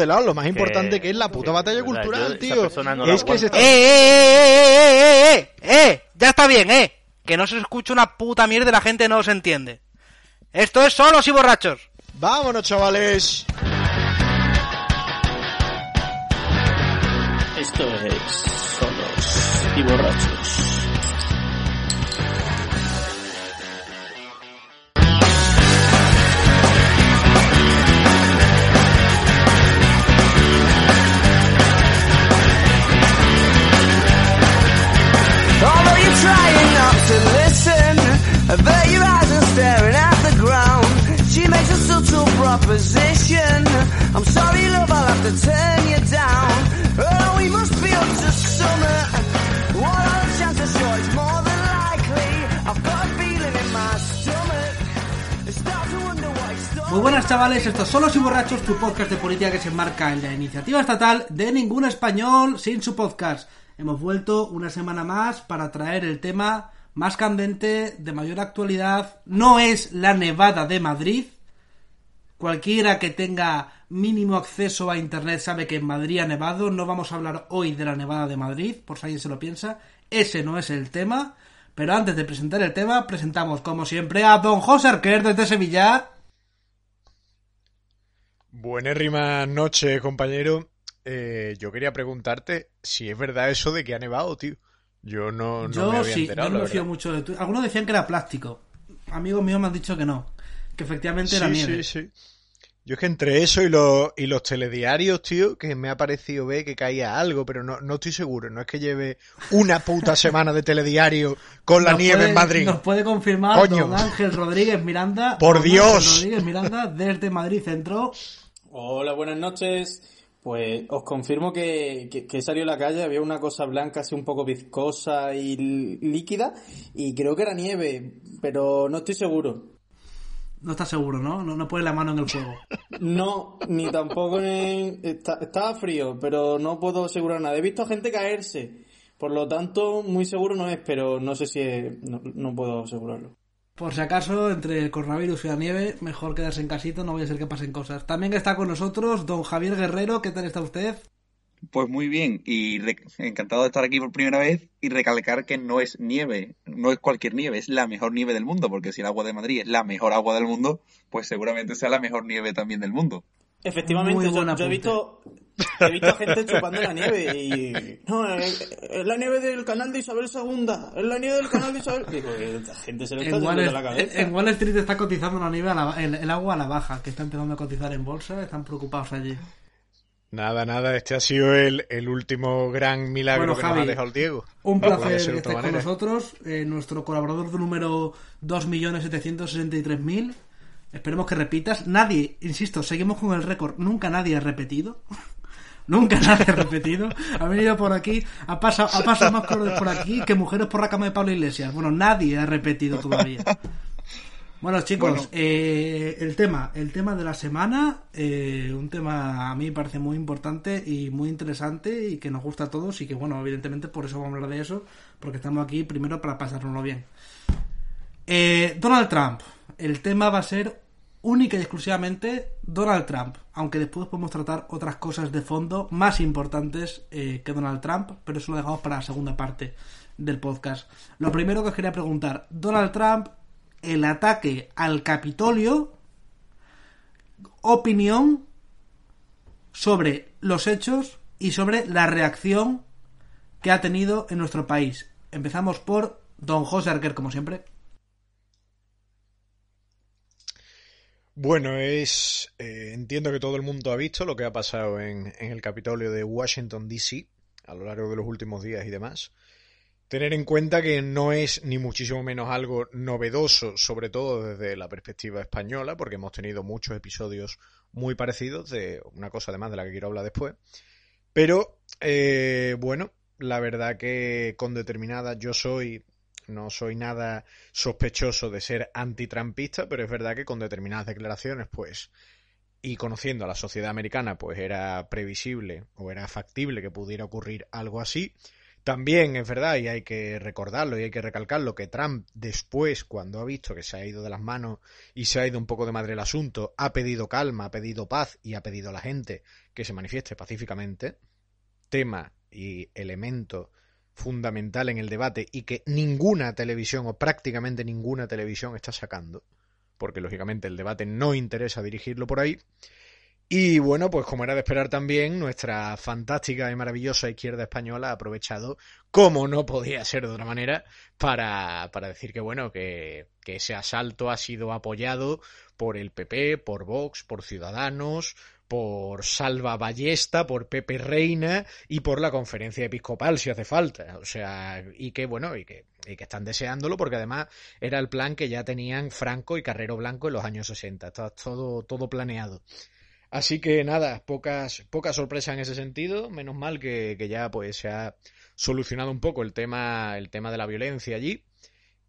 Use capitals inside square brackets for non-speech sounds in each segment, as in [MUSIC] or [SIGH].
de lado lo más importante que es la puta batalla cultural, tío. es que se ¡Eh, eh, eh, eh, eh! Ya está bien, eh. Que no se escucha una puta mierda y la gente no se entiende. Esto es solos y borrachos. Vámonos, chavales. Esto es solos y borrachos. Muy buenas chavales, esto es Solos y Borrachos, tu podcast de política que se enmarca en la iniciativa estatal de ningún español sin su podcast. Hemos vuelto una semana más para traer el tema más candente, de mayor actualidad. No es la nevada de Madrid. Cualquiera que tenga mínimo acceso a internet sabe que en Madrid ha nevado. No vamos a hablar hoy de la nevada de Madrid, por si alguien se lo piensa. Ese no es el tema. Pero antes de presentar el tema, presentamos como siempre a don José Arquer desde Sevilla. Buenérrima noche, compañero. Eh, yo quería preguntarte si es verdad eso de que ha nevado, tío. Yo no, no yo me había sí, enterado. yo no mucho de tu... Algunos decían que era plástico. Amigos míos me han dicho que no. Que efectivamente era Sí, nieve. sí, sí. Yo es que entre eso y los, y los telediarios, tío, que me ha parecido ver que caía algo, pero no, no estoy seguro. No es que lleve una puta semana de telediario con la Nos nieve puede- en Madrid. Nos puede confirmar Coño. don Ángel Rodríguez Miranda. [LAUGHS] Por don Dios. Ángel Rodríguez Miranda desde Madrid Centro. Hola, buenas noches. Pues os confirmo que, que, que he salido a la calle, había una cosa blanca así un poco viscosa y líquida y creo que era nieve, pero no estoy seguro. No está seguro, ¿no? No, no pone la mano en el fuego. [LAUGHS] No, ni tampoco en... está- estaba frío, pero no puedo asegurar nada. He visto a gente caerse, por lo tanto muy seguro no es, pero no sé si es... no, no puedo asegurarlo. Por si acaso, entre el coronavirus y la nieve, mejor quedarse en casito, no vaya a ser que pasen cosas. También está con nosotros don Javier Guerrero. ¿Qué tal está usted? Pues muy bien, y re- encantado de estar aquí por primera vez y recalcar que no es nieve, no es cualquier nieve, es la mejor nieve del mundo, porque si el agua de Madrid es la mejor agua del mundo, pues seguramente sea la mejor nieve también del mundo. Efectivamente, yo, he visto he visto gente chupando la nieve y no, es, es la nieve del canal de Isabel II, es la nieve del canal de Isabel. Digo, que la gente se le está yendo de la cabeza. en Wall Street está cotizando la nieve a la- el, el agua a la baja, que está empezando a cotizar en bolsa. Están preocupados allí. Nada, nada, este ha sido el, el último gran milagro Bueno, que Javi, nos ha dejado el Diego. Un No placer ser que estés con nosotros, eh, nuestro colaborador número 2.763.000. Esperemos que repitas. Nadie, insisto, seguimos con el récord. Nunca nadie ha repetido. [LAUGHS] Nunca nadie ha repetido. Ha venido por aquí, ha pasado, ha pasado más colores por aquí que mujeres por la cama de Pablo Iglesias. Bueno, nadie ha repetido todavía. Bueno, chicos, Bueno. eh, el tema, el tema de la semana, eh, un tema a mí me parece muy importante y muy interesante y que nos gusta a todos y que, bueno, evidentemente por eso vamos a hablar de eso, porque estamos aquí primero para pasárnoslo bien. Eh, Donald Trump, el tema va a ser única y exclusivamente Donald Trump, aunque después podemos tratar otras cosas de fondo más importantes eh, que Donald Trump, pero eso lo dejamos para la segunda parte del podcast. Lo primero que os quería preguntar, Donald Trump, el ataque al Capitolio, opinión sobre los hechos y sobre la reacción que ha tenido en nuestro país. Empezamos por don José Arquer, como siempre. Bueno, es. eh, entiendo que todo el mundo ha visto lo que ha pasado en, en el Capitolio de Washington, D.C. a lo largo de los últimos días y demás. Tener en cuenta que no es ni muchísimo menos algo novedoso, sobre todo desde la perspectiva española, porque hemos tenido muchos episodios muy parecidos de una cosa además de la que quiero hablar después. Pero, eh, bueno, la verdad que con determinada yo soy no soy nada sospechoso de ser antitrampista, pero es verdad que con determinadas declaraciones, pues, y conociendo a la sociedad americana, pues era previsible o era factible que pudiera ocurrir algo así. También es verdad, y hay que recordarlo y hay que recalcarlo, que Trump después, cuando ha visto que se ha ido de las manos y se ha ido un poco de madre el asunto, ha pedido calma, ha pedido paz y ha pedido a la gente que se manifieste pacíficamente. Tema y elemento fundamental en el debate y que ninguna televisión o prácticamente ninguna televisión está sacando, porque lógicamente el debate no interesa dirigirlo por ahí. Y bueno, pues como era de esperar también, nuestra fantástica y maravillosa izquierda española ha aprovechado, como no podía ser de otra manera, para, para decir que bueno, que, que ese asalto ha sido apoyado por el PP, por Vox, por Ciudadanos, por Salva Ballesta, por Pepe Reina y por la conferencia episcopal si hace falta. O sea, y que bueno, y que, y que están deseándolo porque además era el plan que ya tenían Franco y Carrero Blanco en los años 60. Está todo, todo planeado. Así que nada, pocas, pocas sorpresas en ese sentido. Menos mal que, que, ya pues se ha solucionado un poco el tema, el tema de la violencia allí.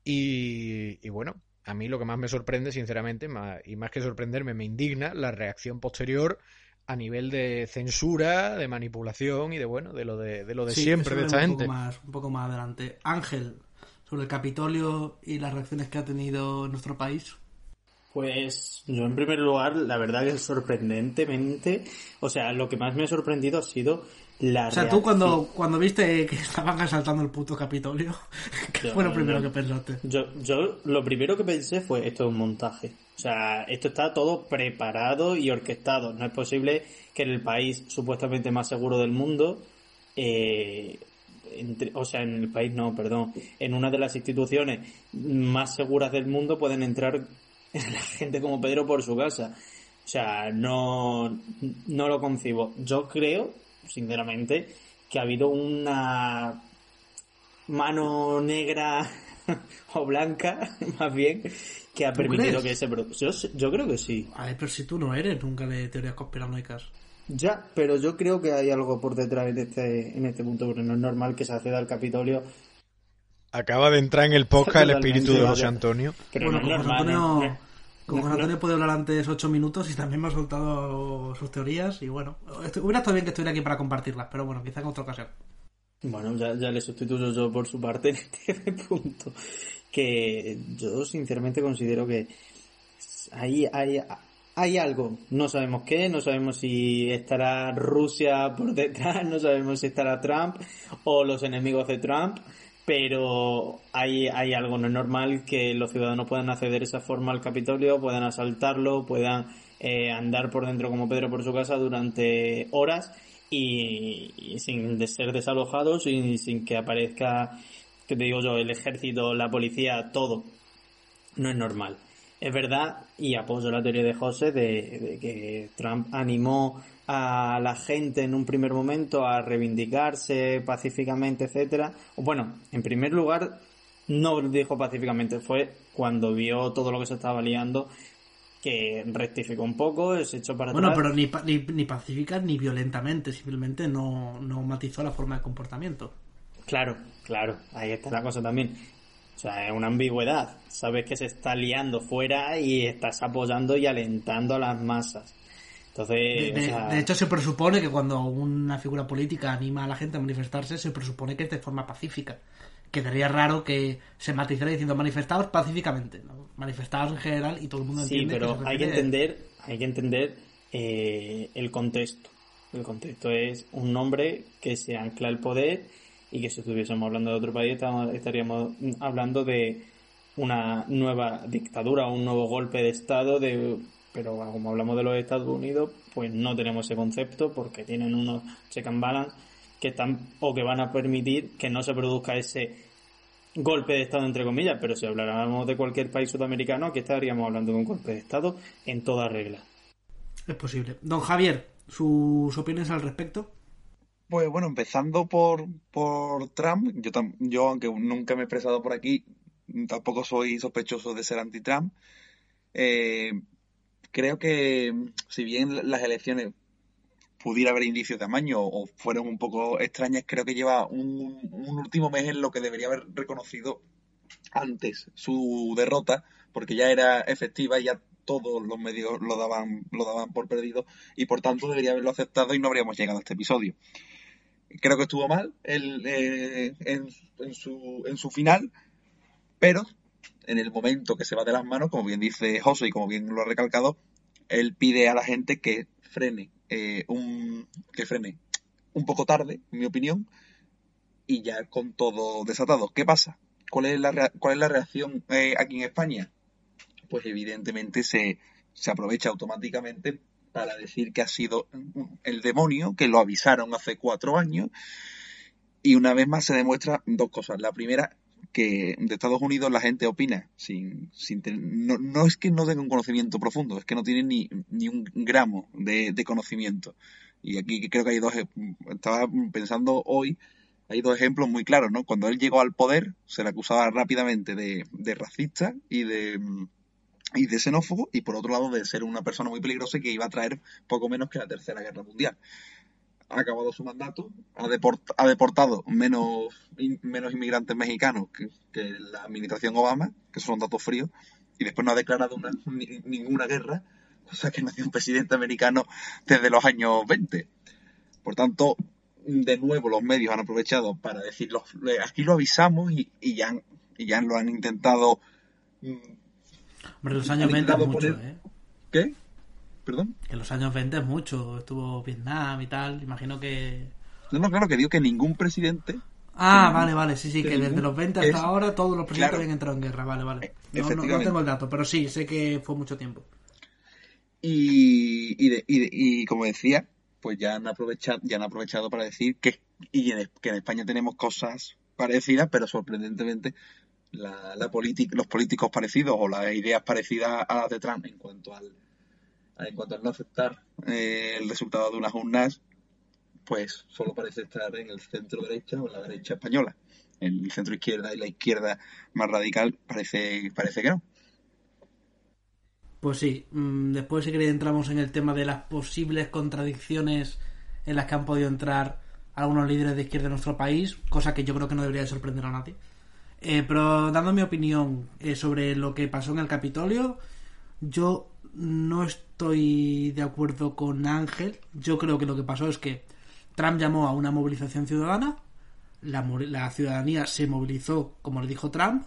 Y, y bueno, a mí lo que más me sorprende, sinceramente, más, y más que sorprenderme, me indigna la reacción posterior a nivel de censura, de manipulación y de bueno, de lo de, de lo de Sí, siempre de es esta un gente. Poco más, un poco más adelante. Ángel, sobre el Capitolio y las reacciones que ha tenido nuestro país. Pues yo en primer lugar, la verdad que sorprendentemente, o sea, lo que más me ha sorprendido ha sido la O sea, tú cuando, cuando viste que [LAUGHS] estaban asaltando el puto Capitolio, [LAUGHS] ¿qué Yo- fue lo primero que pensaste? Yo, yo lo primero que pensé fue esto es un montaje. O sea, esto está todo preparado y orquestado. No es posible que en el país supuestamente más seguro del mundo, eh, entre- o sea, en el país no, perdón, en una de las instituciones más seguras del mundo pueden entrar [LAUGHS] la gente como Pedro por su casa. O sea, no, no lo concibo. Yo creo, sinceramente, que ha habido una mano negra [LAUGHS] o blanca, [LAUGHS] más bien, que ha ¿Tú permitido crees? que ese pro- yo, yo creo que sí. Ay, pero si tú no eres nunca de teorías conspiranoicas. Ya, pero yo creo que hay algo por detrás en este, en este punto, porque no es normal que se acceda al Capitolio, Acaba de entrar en el podcast el espíritu de. José Antonio. pero bueno, no José normal. Antonio, ¿eh? José. Antonio puede hablar antes ocho minutos y también me ha soltado sus teorías y bueno, hubiera estado bien que estuviera aquí para compartirlas, pero bueno, quizá en otra ocasión. Bueno, ya, ya le sustituyo yo por su parte en este [LAUGHS] punto. Que yo sinceramente considero que hay, hay, hay algo. No sabemos qué, no sabemos si estará Rusia por detrás, no sabemos si estará Trump o los enemigos de Trump. Pero hay, hay algo, no es normal que los ciudadanos puedan acceder de esa forma al Capitolio, puedan asaltarlo, puedan eh, andar por dentro como Pedro por su casa durante horas y, sin de ser desalojados y sin que aparezca, que te digo yo, el ejército, la policía, todo. No es normal. Es verdad, y apoyo la teoría de José, de que Trump animó a la gente en un primer momento a reivindicarse pacíficamente, etcétera. Bueno, en primer lugar, no dijo pacíficamente, fue cuando vio todo lo que se estaba liando que rectificó un poco, se echó para Bueno, atrás. pero ni, ni, ni pacífica ni violentamente, simplemente no, no matizó la forma de comportamiento. Claro, claro, ahí está la cosa también. O sea, es una ambigüedad. Sabes que se está liando fuera y estás apoyando y alentando a las masas. Entonces, De, o de- sea, de hecho, se presupone que cuando una figura política anima a la gente a manifestarse, se presupone que es de forma pacífica. Quedaría raro que se matizara diciendo manifestados pacíficamente, ¿no? manifestados en general y todo el mundo sí, entiende pero que hay que entender, hay que entender eh, el contexto. El contexto es un nombre que se ancla al poder y que si estuviésemos hablando de otro país estaríamos hablando de una nueva dictadura un nuevo golpe de estado de pero como hablamos de los Estados Unidos pues no tenemos ese concepto porque tienen unos check and balance que están o que van a permitir que no se produzca ese golpe de estado entre comillas pero si habláramos de cualquier país sudamericano aquí estaríamos hablando de un golpe de estado en toda regla Es posible. Don Javier, sus opiniones al respecto. Pues bueno, empezando por, por Trump, yo, tam- yo aunque nunca me he expresado por aquí, tampoco soy sospechoso de ser anti-Trump. Eh, creo que si bien las elecciones pudiera haber indicios de amaño o fueron un poco extrañas, creo que lleva un, un último mes en lo que debería haber reconocido antes su derrota, porque ya era efectiva y ya todos los medios lo daban, lo daban por perdido y por tanto debería haberlo aceptado y no habríamos llegado a este episodio. creo que estuvo mal el, eh, en, en, su, en su final, pero en el momento que se va de las manos, como bien dice José y como bien lo ha recalcado, él pide a la gente que frene eh, un que frene un poco tarde, en mi opinión, y ya con todo desatado. ¿Qué pasa? ¿Cuál es la, cuál es la reacción eh, aquí en España? Pues evidentemente se, se aprovecha automáticamente para decir que ha sido el demonio, que lo avisaron hace cuatro años. Y una vez más se demuestra dos cosas. La primera, que de Estados Unidos la gente opina sin, sin no, no, es que no tenga un conocimiento profundo, es que no tiene ni, ni un gramo de, de, conocimiento. Y aquí creo que hay dos, estaba pensando hoy, hay dos ejemplos muy claros, ¿no? Cuando él llegó al poder, se le acusaba rápidamente de, de racista y de, y de xenófobo, y por otro lado de ser una persona muy peligrosa que iba a traer poco menos que la Tercera Guerra Mundial ha acabado su mandato, ha, deport, ha deportado menos, in, menos inmigrantes mexicanos que, que, la administración Obama, que son datos fríos, y después no ha declarado una, ni, ninguna guerra, cosa que no ha un presidente americano desde los años 20. Por tanto, de nuevo los medios han aprovechado para decirlo, aquí lo avisamos y, y ya, y ya lo han intentado... Hombre, los años 20 mucho, poner... ¿eh? ¿Qué? ¿Perdón? Que en los años 20 es mucho, estuvo Vietnam y tal, imagino que... No, no, claro, que digo que ningún presidente... Ah, que vale, vale, sí, sí, que, desde los 20 hasta es... ahora todos los presidentes claro. habían entrado en guerra, vale, vale. No, no, no, tengo el dato, pero sí, sé que fue mucho tiempo. Y, y, de, y, de, y como decía, pues ya han aprovechado, ya han aprovechado para decir que, y en, que en España tenemos cosas parecidas, pero sorprendentemente la, la los políticos parecidos o las ideas parecidas a las de Trump en cuanto al en cuanto a no aceptar eh, el resultado de unas urnas, pues solo parece estar en el centro derecha o en la derecha española. El centro izquierda y la izquierda más radical parece, parece que no. Pues sí, después si queréis entramos en el tema de las posibles contradicciones en las que han podido entrar algunos líderes de izquierda de nuestro país, cosa que yo creo que no debería de sorprender a nadie. Eh, pero dando mi opinión eh, sobre lo que pasó en el Capitolio, yo no estoy de acuerdo con Ángel. Yo creo que lo que pasó es que Trump llamó a una movilización ciudadana, la, ciudadanía se movilizó como le dijo Trump,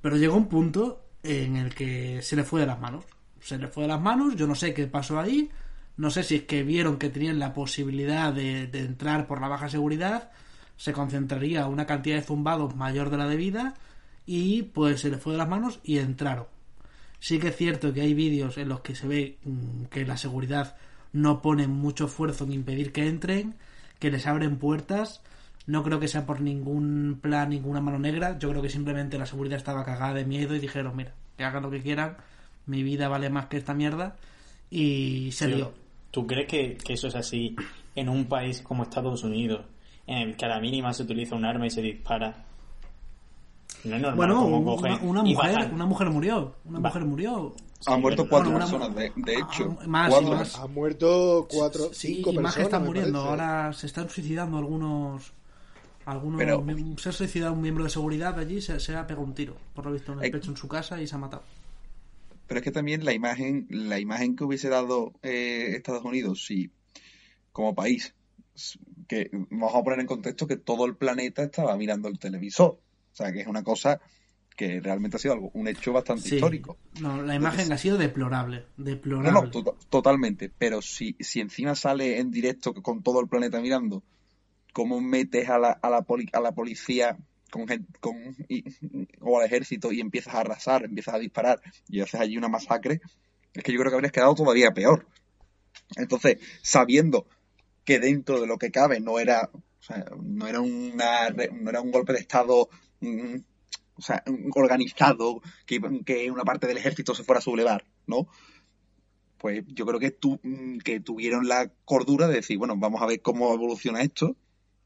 pero llegó un punto en el que se le fue de las manos. Se le fue de las manos, yo no sé qué pasó ahí, no sé si es que vieron que tenían la posibilidad de, de entrar por la baja seguridad, se concentraría una cantidad de zumbados mayor de la debida y pues se le fue de las manos y entraron Sí que es cierto que hay vídeos en los que se ve mm, que la seguridad no pone mucho esfuerzo en impedir que entren, que les abren puertas. No creo que sea por ningún plan, ninguna mano negra. Yo creo que simplemente la seguridad estaba cagada de miedo y dijeron, mira, que hagan lo que quieran, mi vida vale más que esta mierda. Y se dio. ¿Tú crees que, que eso es así en un país como Estados Unidos, en el que a la mínima se utiliza un arma y se dispara? No es normal bueno, como una, una mujer, una mujer murió. Una mujer murió. Sí, Han muerto cuatro bueno, personas, de, de, hecho. Más, cuatro. más. Han muerto cuatro, sí, cinco y personas. más que están muriendo. parece. Ahora se están suicidando algunos. algunos Pero- se ha suicidado un miembro de seguridad allí se, se ha pegado un tiro, por lo visto, en el pecho en su casa y se ha matado. Pero es que también la imagen, la imagen que hubiese dado eh, Estados Unidos si como país, que vamos a poner en contexto que todo el planeta estaba mirando el televisor. O sea, que es una cosa que realmente ha sido algo, un hecho bastante Sí. histórico. No, la imagen Entonces- ha sido deplorable. No, Deplorable. no, to- totalmente. Pero si, si encima sale en directo con todo el planeta mirando, cómo metes a la, a la, poli- a la policía con, con, y- o al ejército y empiezas a arrasar, empiezas a disparar y haces allí una masacre, es que yo creo que habrías quedado todavía peor. Entonces, sabiendo que dentro de lo que cabe no era, o sea, no era una, no era un golpe de estado mm, o sea, organizado, que, que una parte del ejército se fuera a sublevar, ¿no? Pues yo creo que, tu, mm, que tuvieron la cordura de decir, bueno, vamos a ver cómo evoluciona esto,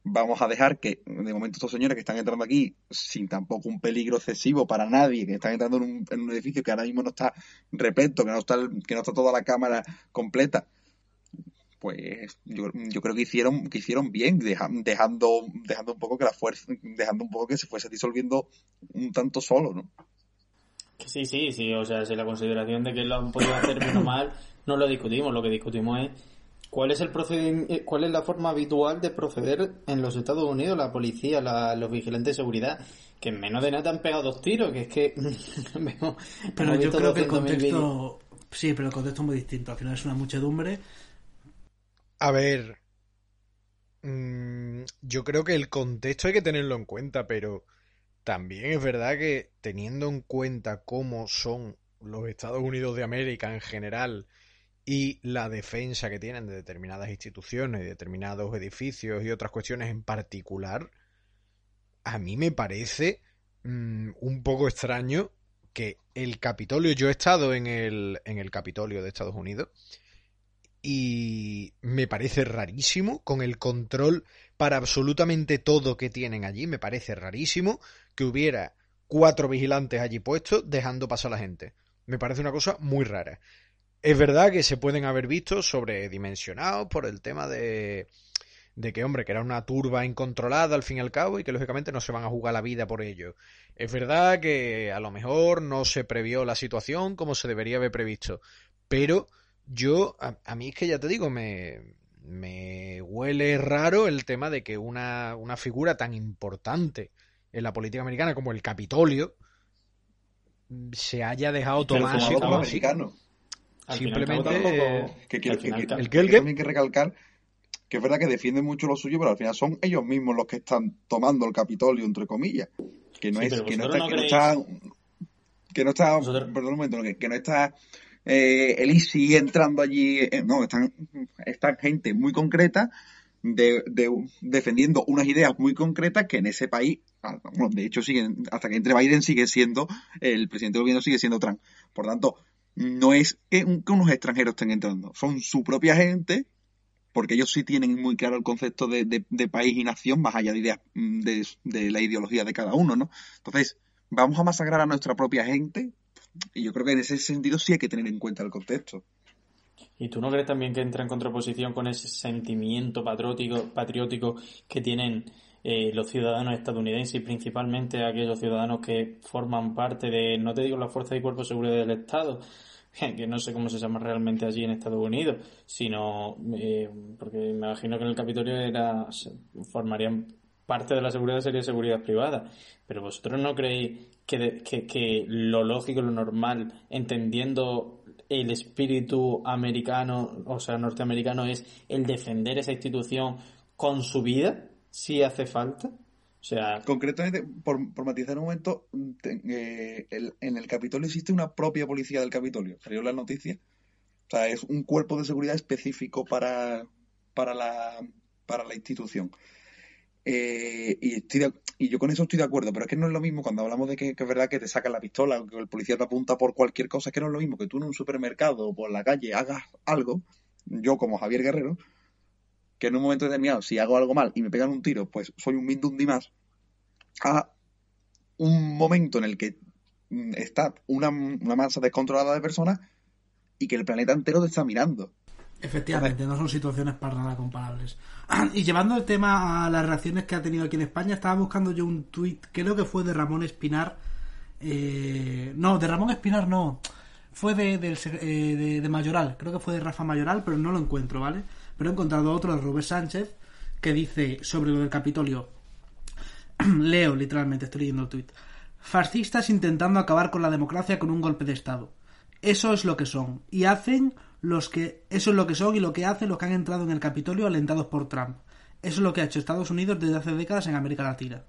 vamos a dejar que, de momento, estos señores que están entrando aquí, sin tampoco un peligro excesivo para nadie, que están entrando en un, edificio que ahora mismo no está repleto, que no está, que no está toda la cámara completa, pues yo, yo creo que hicieron, que hicieron bien, deja- dejando, dejando un poco que la fuerza, dejando un poco que se fuese disolviendo un tanto solo, ¿no? Sí, sí, sí, o sea, si la consideración de que lo han podido hacer bien o [COUGHS] mal, no lo discutimos, lo que discutimos es ¿Cuál es el procedimiento, cuál es la forma habitual de proceder en los Estados Unidos, la policía, la- los vigilantes de seguridad? Que en menos de nada te han pegado dos tiros, que es que [LAUGHS] Pero yo creo que el 200.000 vídeos. contexto. Sí, pero el contexto es muy distinto. Al final es una muchedumbre. A ver, mm, yo creo que el contexto hay que tenerlo en cuenta, pero también es verdad que teniendo en cuenta cómo son los Estados Unidos de América en general y la defensa que tienen de determinadas instituciones, determinados edificios y otras cuestiones en particular, a mí me parece mm, un poco extraño que el Capitolio, yo he estado en el, en el Capitolio de Estados Unidos, y me parece rarísimo con el control para absolutamente todo que tienen allí. Me parece rarísimo que hubiera cuatro vigilantes allí puestos dejando pasar a la gente. Me parece una cosa muy rara. Es verdad que se pueden haber visto sobredimensionados por el tema de, de que, hombre, que era una turba incontrolada al fin y al cabo y que lógicamente no se van a jugar la vida por ello. Es verdad que a lo mejor no se previó la situación como se debería haber previsto, pero yo, a, a mí es que ya te digo, me, me huele raro el tema de que una, una figura tan importante en la política americana como el Capitolio se haya dejado tomar así por como así. Simplemente, Que ¿El que también hay que recalcar que es verdad que defienden mucho lo suyo, pero al final son ellos mismos los que están tomando el Capitolio, entre comillas. Que no Sí, es, que no está, no que no está, que no está, Vosotros- perdón un momento, que, que no está eh, el ISI entrando allí, eh, no, están, gente muy concreta de, de- defendiendo unas ideas muy concretas que en ese país, ah, bueno, de hecho siguen, hasta que entre Biden sigue siendo, el presidente del gobierno sigue siendo Trump. Por tanto, no es que, un- que unos extranjeros estén entrando, son su propia gente, porque ellos sí tienen muy claro el concepto de país y nación, más allá de ideas mm, de, de la ideología de cada uno, ¿no? Entonces, vamos a masacrar a nuestra propia gente, y yo creo que en ese sentido sí hay que tener en cuenta el contexto. ¿Y tú no crees también que entra en contraposición con ese sentimiento patriótico, patriótico que tienen eh, los ciudadanos estadounidenses y principalmente aquellos ciudadanos que forman parte de, no te digo la Fuerza y Cuerpo de Seguridad del Estado, [LAUGHS] que no sé cómo se llama realmente allí en Estados Unidos, sino eh, porque me imagino que en el Capitolio era, formarían parte de la seguridad sería seguridad privada. Pero vosotros no creéis que, que, lo lógico, lo normal, entendiendo el espíritu americano, o sea, norteamericano, es el defender esa institución con su vida, si hace falta? O sea, Concretamente, por, por matizar un momento, eh, el- en el Capitolio existe una propia policía del Capitolio. Salió en las noticias. O sea, es un cuerpo de seguridad específico para, para, la, para la institución. Eh, y, estoy de- y yo con eso estoy de acuerdo, pero es que no es lo mismo cuando hablamos de que, es verdad que te sacan la pistola o que el policía te apunta por cualquier cosa, es que no es lo mismo que tú en un supermercado o por la calle hagas algo, yo como Javier Guerrero, que en un momento determinado, si hago algo mal y me pegan un tiro, pues soy un Mindundi más, a un momento en el que mm, está una, una masa descontrolada de personas y que el planeta entero te está mirando. Efectivamente, no son situaciones para nada comparables. [CLEARS THROAT] Y llevando el tema a las reacciones que ha tenido aquí en España, estaba buscando yo un tuit, creo que fue de Ramón Espinar. eh, no, de Ramón Espinar no. Fue de, se- eh, de, de Mayoral, creo que fue de Rafa Mayoral, pero no lo encuentro, ¿vale? Pero he encontrado otro de Rubén Sánchez que dice sobre lo del Capitolio. [CLEARS THROAT] Leo, literalmente, estoy leyendo el tuit. Fascistas intentando acabar con la democracia con un golpe de Estado. Eso es lo que son. Y hacen los que. Eso es lo que son y lo que hacen los que han entrado en el Capitolio alentados por Trump. Eso es lo que ha hecho Estados Unidos desde hace décadas en América Latina.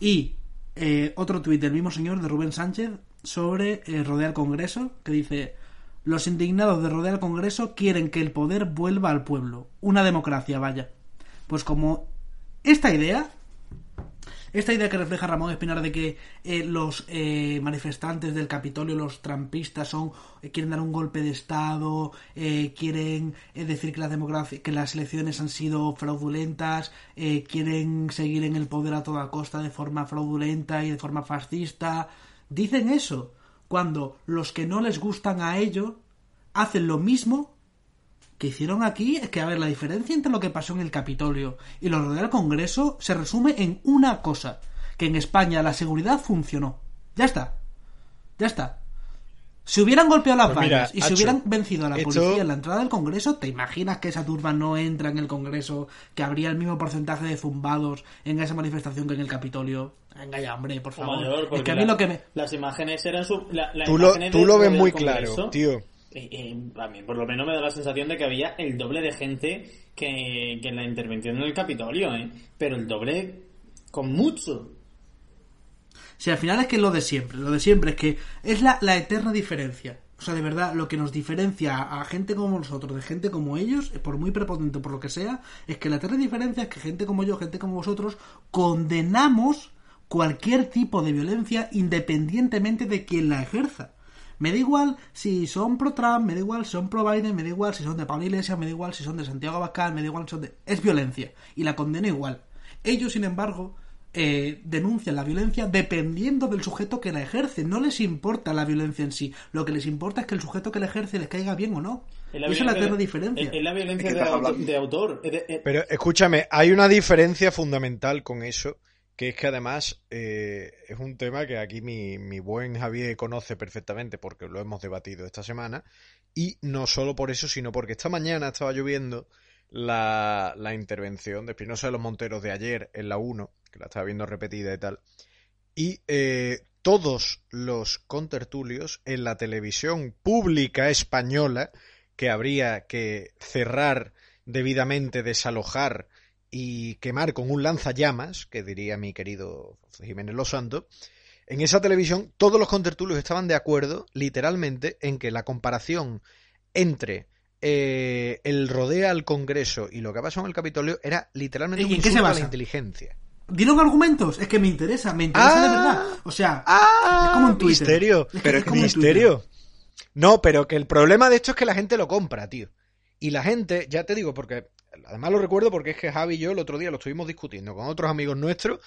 Y eh, otro tuit del mismo señor, de Rubén Sánchez, sobre eh, rodear Congreso, que dice: Los indignados de rodear Congreso quieren que el poder vuelva al pueblo. Una democracia, vaya. Pues como esta idea esta idea que refleja Ramón Espinar de que eh, los eh, manifestantes del Capitolio, los trampistas, son eh, quieren dar un golpe de Estado, quieren decir que, la democracia, que las elecciones han sido fraudulentas, quieren seguir en el poder a toda costa de forma fraudulenta y de forma fascista. Dicen eso cuando los que no les gustan a ello hacen lo mismo que hicieron aquí es que, a ver, la diferencia entre lo que pasó en el Capitolio y lo del Congreso se resume en una cosa, que en España la seguridad funcionó. Ya está. Ya está. Si hubieran golpeado las Pues mira, vallas y si hubieran vencido a la policía en la entrada del Congreso, ¿te imaginas que esa turba no entra en el Congreso, que habría el mismo porcentaje de zumbados en esa manifestación que en el Capitolio? Venga ya, hombre, por favor. mayor, es porque que a mí la- lo que me... las imágenes eran su, la- Tú lo, tú lo ves muy Congreso, claro, tío. Eh, eh, a mí por lo menos me da la sensación de que había el doble de gente que, que en la intervención en el Capitolio, ¿eh? Pero el doble con mucho. Si al final es que es lo de siempre, lo de siempre es que es la, eterna diferencia. O sea, de verdad, lo que nos diferencia a gente como nosotros de gente como ellos, eh, por muy prepotente por lo que sea, es que la eterna diferencia es que gente como yo, gente como vosotros, condenamos cualquier tipo de violencia independientemente de quien la ejerza. Me da igual si son pro Trump, me da igual si son pro Biden, me da igual si son de Pablo Iglesias, me da igual si son de Santiago Abascal, me da igual si son de... Es violencia. Y la condeno igual. Ellos, sin embargo, eh, denuncian la violencia dependiendo del sujeto que la ejerce. No les importa la violencia en sí. Lo que les importa es que el sujeto que la ejerce les caiga bien o no. Es Esa es la eterna diferencia. Es, la violencia ¿De autor. Pero escúchame, hay una diferencia fundamental con eso, que es que además eh, es un tema que aquí mi, buen Javier conoce perfectamente porque lo hemos debatido esta semana, y no solo por eso, sino porque esta mañana estaba lloviendo la, la intervención de Espinosa de los Monteros de ayer en la 1, que la estaba viendo repetida y tal, y eh, todos los contertulios en la televisión pública española, que habría que cerrar debidamente, desalojar y quemar con un lanzallamas, que diría mi querido Jiménez Los Santos, en esa televisión todos los contertulios estaban de acuerdo, literalmente, en que la comparación entre eh, el rodea al Congreso y lo que ha pasado en el Capitolio era literalmente ¿Y un insulto a la inteligencia. Dilo con argumentos. Es que me interesa, me interesa Ah. de verdad. O sea, ¡Ah! es como en Twitter. Misterio. Es que Pero es que Misterio. No, pero que el problema de esto es que la gente lo compra, tío. Y la gente, ya te digo, porque además lo recuerdo porque es que Javi y yo el otro día lo estuvimos discutiendo con otros amigos nuestros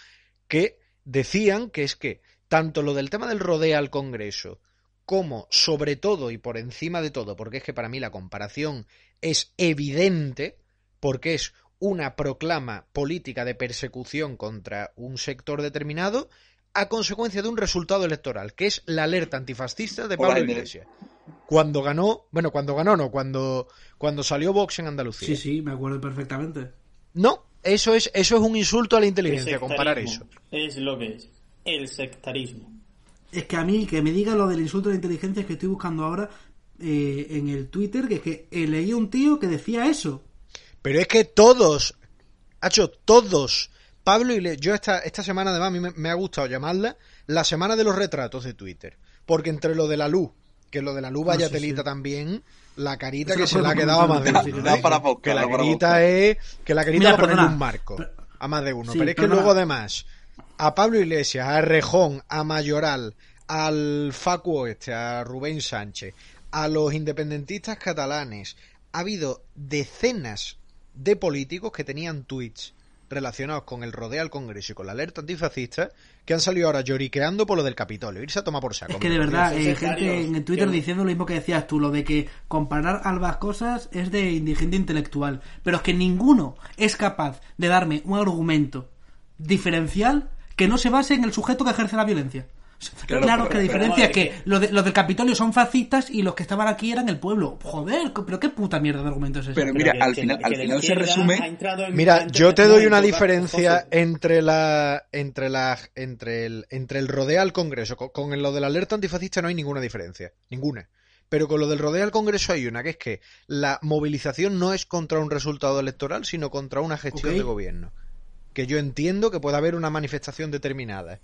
que decían que es que tanto lo del tema del rodea al Congreso como sobre todo y por encima de todo, porque es que para mí la comparación es evidente, porque es una proclama política de persecución contra un sector determinado a consecuencia de un resultado electoral, que es la alerta antifascista de Pablo. Iglesias. Cuando ganó, bueno, cuando ganó no, cuando, cuando salió Vox en Andalucía. Sí, sí, me acuerdo perfectamente. No, eso es, eso es un insulto a la el inteligencia, comparar eso. Es lo que es. El sectarismo. Es que a mí, que me diga lo del insulto de la inteligencia que estoy buscando ahora eh, en el Twitter, que es que eh, leí un tío que decía eso. Pero es que todos, hecho todos, Pablo y yo esta, esta semana además a mí me, me ha gustado llamarla la semana de los retratos de Twitter. Porque entre lo de la luz, que lo de la luz vaya Ah, sí, telita sí. también, la carita Eso que se le ha quedado a más de uno. sí, Da ¿eh? para podcast, que la carita es, que la carita Mira, va a poner perdona, un marco a más de uno. Sí, pero es que perdona. luego además, a Pablo Iglesias, a Rejón, a Mayoral, al Facu Oeste, a Rubén Sánchez, a los independentistas catalanes, ha habido decenas de políticos que tenían tweets relacionados con el rodeo al Congreso y con la alerta antifascista que han salido ahora lloriqueando por lo del Capitolio. Irse a tomar por saco. Es que de verdad, eh, gente en Twitter Que- diciendo lo mismo que decías tú, lo de que comparar ambas cosas es de indigente intelectual. Pero es que ninguno es capaz de darme un argumento diferencial que no se base en el sujeto que ejerce la violencia. Claro, Claro, que la diferencia es que los, de- los del Capitolio son fascistas y los que estaban aquí eran el pueblo. Joder, pero qué puta mierda de argumento es ese. Pero mira, que- al que- final, que al la final se resume. ha entrado en- ha Mira, yo te doy una diferencia entre la entre la entre el entre el rodeo al Congreso con, con lo del alerta antifascista no hay ninguna diferencia, ninguna. Pero con lo del rodeo al Congreso hay una, que es que la movilización no es contra un resultado electoral, sino contra una gestión de gobierno. Que yo entiendo que puede haber una manifestación determinada.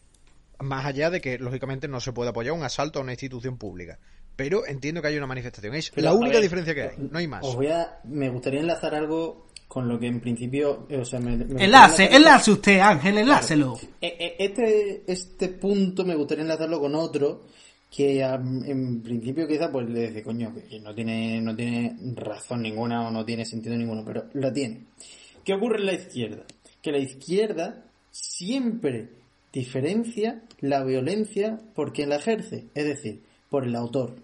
Más allá de que, lógicamente, no se puede apoyar un asalto a una institución pública. Pero entiendo que hay una manifestación. Es Pero, la única ver, diferencia que hay. No hay más. Os voy a, me gustaría enlazar algo con lo que en principio, eh, o sea, me, Enlace, enlace usted, Ángel, enlácelo. Eh, eh, Este, este punto me gustaría enlazarlo con otro que en principio quizá pues le dice, coño, que no tiene, no tiene razón ninguna o no tiene sentido ninguno, pero la tiene. ¿Qué ocurre en la izquierda? Que la izquierda siempre diferencia la violencia por quien la ejerce, es decir, por el autor.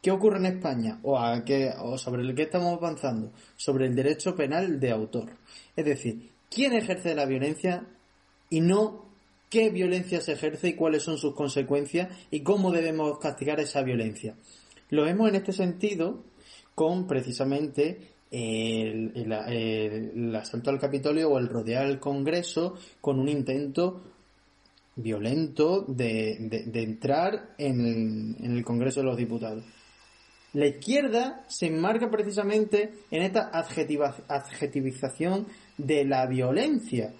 ¿Qué ocurre en España? O, qué- o sobre el que estamos avanzando, sobre el derecho penal de autor. Es decir, ¿quién ejerce la violencia y no qué violencia se ejerce y cuáles son sus consecuencias y cómo debemos castigar esa violencia. Lo vemos en este sentido con precisamente el, asalto al Capitolio o el rodear el Congreso con un intento violento de, de- entrar en el, en el Congreso de los Diputados. La izquierda se enmarca precisamente en esta adjetivización de la violencia,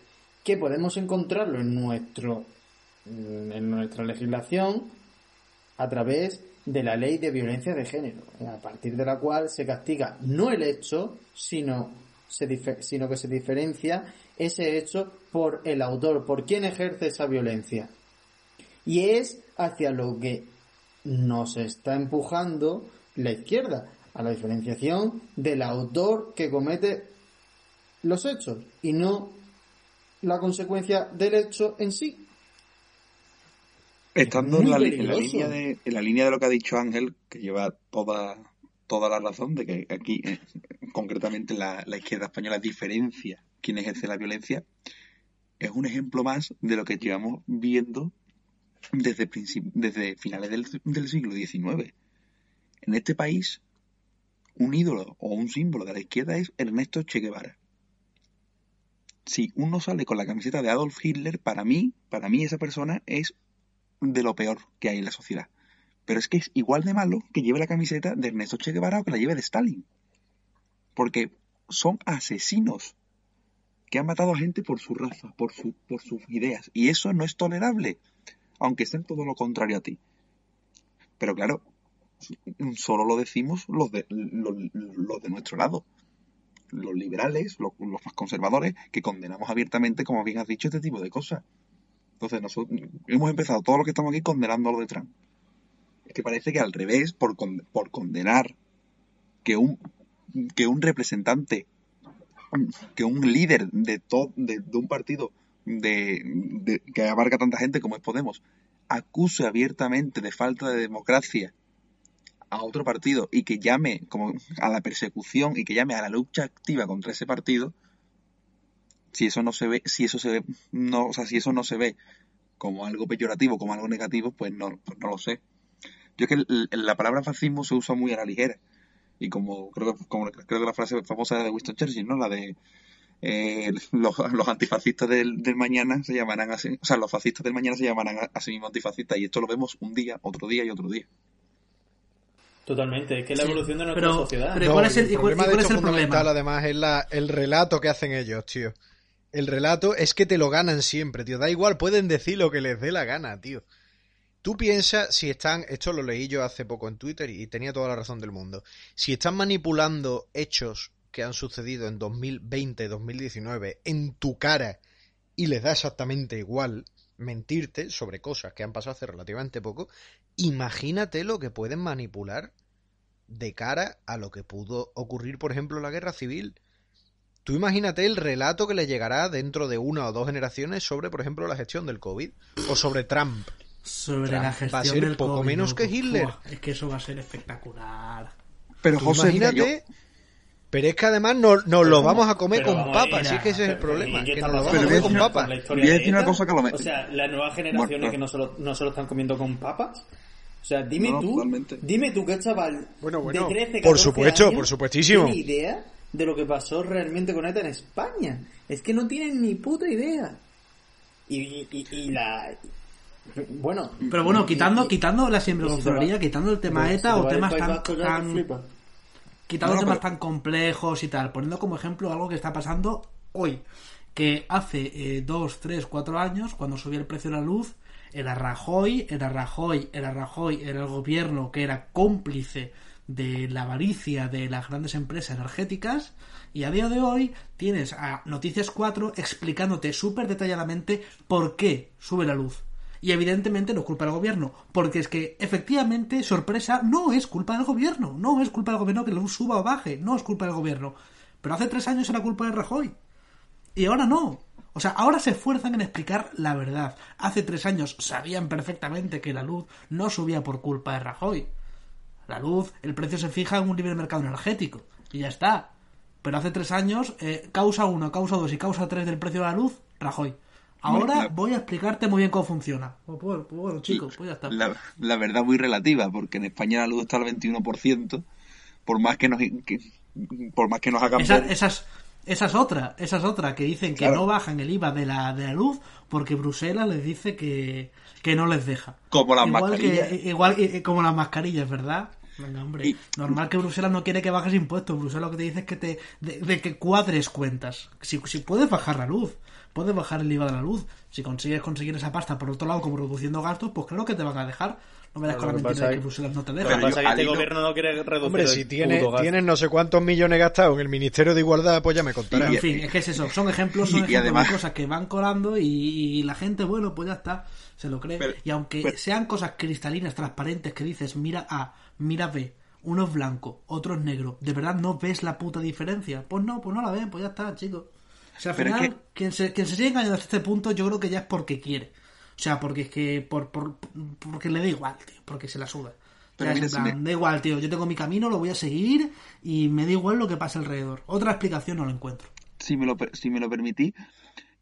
que podemos encontrarlo en nuestro en nuestra legislación a través de la ley de violencia de género, a partir de la cual se castiga no el hecho, sino, se sino que se diferencia ese hecho por el autor, por quien ejerce esa violencia. Y es hacia lo que nos está empujando la izquierda, a la diferenciación del autor que comete los hechos y no la consecuencia del hecho en sí. Estando en la, en línea de, en la línea de lo que ha dicho Ángel, que lleva toda, toda la razón de que aquí, eh, concretamente la, la izquierda española, diferencia quién ejerce la violencia, es un ejemplo más de lo que llevamos viendo desde finales del, del siglo XIX. En este país, un ídolo o un símbolo de la izquierda es Ernesto Che Guevara. Si uno sale con la camiseta de Adolf Hitler, para mí, para mí esa persona es de lo peor que hay en la sociedad. Pero es que es igual de malo que lleve la camiseta de Ernesto Che Guevara o que la lleve de Stalin. Porque son asesinos que han matado a gente por su raza, por, su, por sus ideas. Y eso no es tolerable, aunque sean todo lo contrario a ti. Pero claro, solo lo decimos los de, los, de nuestro lado. Los liberales, los, los más conservadores, que condenamos abiertamente, como bien has dicho, este tipo de cosas. Entonces, nosotros hemos empezado todo lo que estamos aquí condenando a lo de Trump. Es que parece que al revés, por, con- por condenar que un, que un representante, que un líder de, to- de, un partido de, que abarca tanta gente como es Podemos, acuse abiertamente de falta de democracia a otro partido y que llame como a la persecución y que llame a la lucha activa contra ese partido, si eso no se ve, si eso se ve, no, o sea, si eso no se ve como algo peyorativo, como algo negativo, pues no, pues no lo sé. Yo es que la palabra fascismo se usa muy a la ligera. Y como creo que, como creo que la frase famosa era de Winston Churchill, ¿no? La de eh, los, los antifascistas del, del mañana se llamarán así, o sea, los fascistas del mañana se llamarán a, a sí mismos antifascistas. Y esto lo vemos un día, otro día y otro día. Totalmente, es que es la evolución de nuestra pero- sociedad. pero- No, ¿cuál es el- cuál- problema cuál de es esto el problema? fundamental, además, es la, el relato que hacen ellos, tío. El relato es que te lo ganan siempre, tío. Da igual, pueden decir lo que les dé la gana, tío. Tú piensas si están, esto lo leí yo hace poco en Twitter y tenía toda la razón del mundo. Si están manipulando hechos que han sucedido en 2020, 2019 en tu cara y les da exactamente igual mentirte sobre cosas que han pasado hace relativamente poco, imagínate lo que pueden manipular de cara a lo que pudo ocurrir, por ejemplo, en la guerra civil. Tú imagínate el relato que le llegará dentro de una o dos generaciones sobre, por ejemplo, la gestión del COVID o sobre Trump. Sobre Trump la gestión va a ser del poco COVID, menos que. Hitler. Es que eso va a ser espectacular. Pero Tú José, imagínate, yo- pero es que además nos, nos lo vamos a comer Pero con papas, si es que ese es el problema, ¿y qué que nos lo vamos a comer con papas. Voy a de decir una cosa que lo me- O sea, las nuevas generaciones Bueno, que no solo, no solo están comiendo con papas. O sea, dime No, tú, totalmente. dime tú qué chaval Bueno, bueno, de 13, por 14 supuesto, años por supuestísimo. tiene idea de lo que pasó realmente con ETA en España. Es que no tienen ni puta idea. Y, y, y- y la... Bueno... Pero bueno, quitando, quitando la y si te sinvergonzonería, va- quitando el tema ETA o temas tan, tan- quitando No, temas pero- tan complejos y tal, poniendo como ejemplo algo que está pasando hoy, que hace eh, dos, tres, cuatro años, cuando subió el precio de la luz, era Rajoy, era Rajoy, era Rajoy, era el gobierno que era cómplice de la avaricia de las grandes empresas energéticas y a día de hoy tienes a Noticias 4 explicándote súper detalladamente por qué sube la luz. Y evidentemente no es culpa del gobierno, porque es que efectivamente, sorpresa, no es culpa del gobierno, no es culpa del gobierno que luz suba o baje, no es culpa del gobierno. Pero hace tres años era culpa de Rajoy. Y ahora no. O sea, ahora se esfuerzan en explicar la verdad. Hace tres años sabían perfectamente que la luz no subía por culpa de Rajoy. La luz, el precio se fija en un libre mercado energético. Y ya está. Pero hace tres años, eh, causa uno, causa dos y causa tres del precio de la luz, Rajoy. Ahora Bueno, la- voy a explicarte muy bien cómo funciona. Pues bueno, bueno, chicos, pues ya está. La, la verdad muy relativa, porque en España la luz está al 21%, por más que nos, que- por más que nos hagan Esa, ver- esa, es, esa es otra, esa es otra, que dicen que no bajan el IVA de la, de la luz porque Bruselas les dice que, que no les deja. Como las igual mascarillas. Que, igual eh, como las mascarillas, ¿verdad? Venga, hombre. Y- Normal que Bruselas no quiere que bajes impuestos. Bruselas lo que te dice es que te de, de que cuadres cuentas. Si, si puedes bajar la luz, puedes bajar el IVA de la luz. Si consigues conseguir esa pasta por otro lado como reduciendo gastos, pues claro que te van a dejar. No me das con la Lo que mentira de que Bruselas no te Lo deja. que pasa es que este gobierno no quiere reducir Hombre, si tienes no sé cuántos millones gastados en el Ministerio de Igualdad, pues ya me contarás. En fin, es que es eso, son ejemplos, son y- [LAUGHS] y ejemplos además- de cosas que van colando y, y la gente, bueno, pues ya está, se lo cree. Pero- y aunque pero- sean cosas cristalinas, transparentes, que dices, mira A, mira B, uno es blanco, otro es negro, ¿de verdad no ves la puta diferencia? Pues no, pues no la ven, pues ya está, chicos. O sea, al Pero es final, que- quien, se, quien se sigue engañando hasta este punto, yo creo que ya es porque quiere. O sea, porque es que, por, por, porque le da igual, tío, porque se la suda. Pero mira, si plan, me- da igual, tío, yo tengo mi camino, lo voy a seguir y me da igual lo que pase alrededor. Otra explicación no lo encuentro. si me lo, si me lo permitís,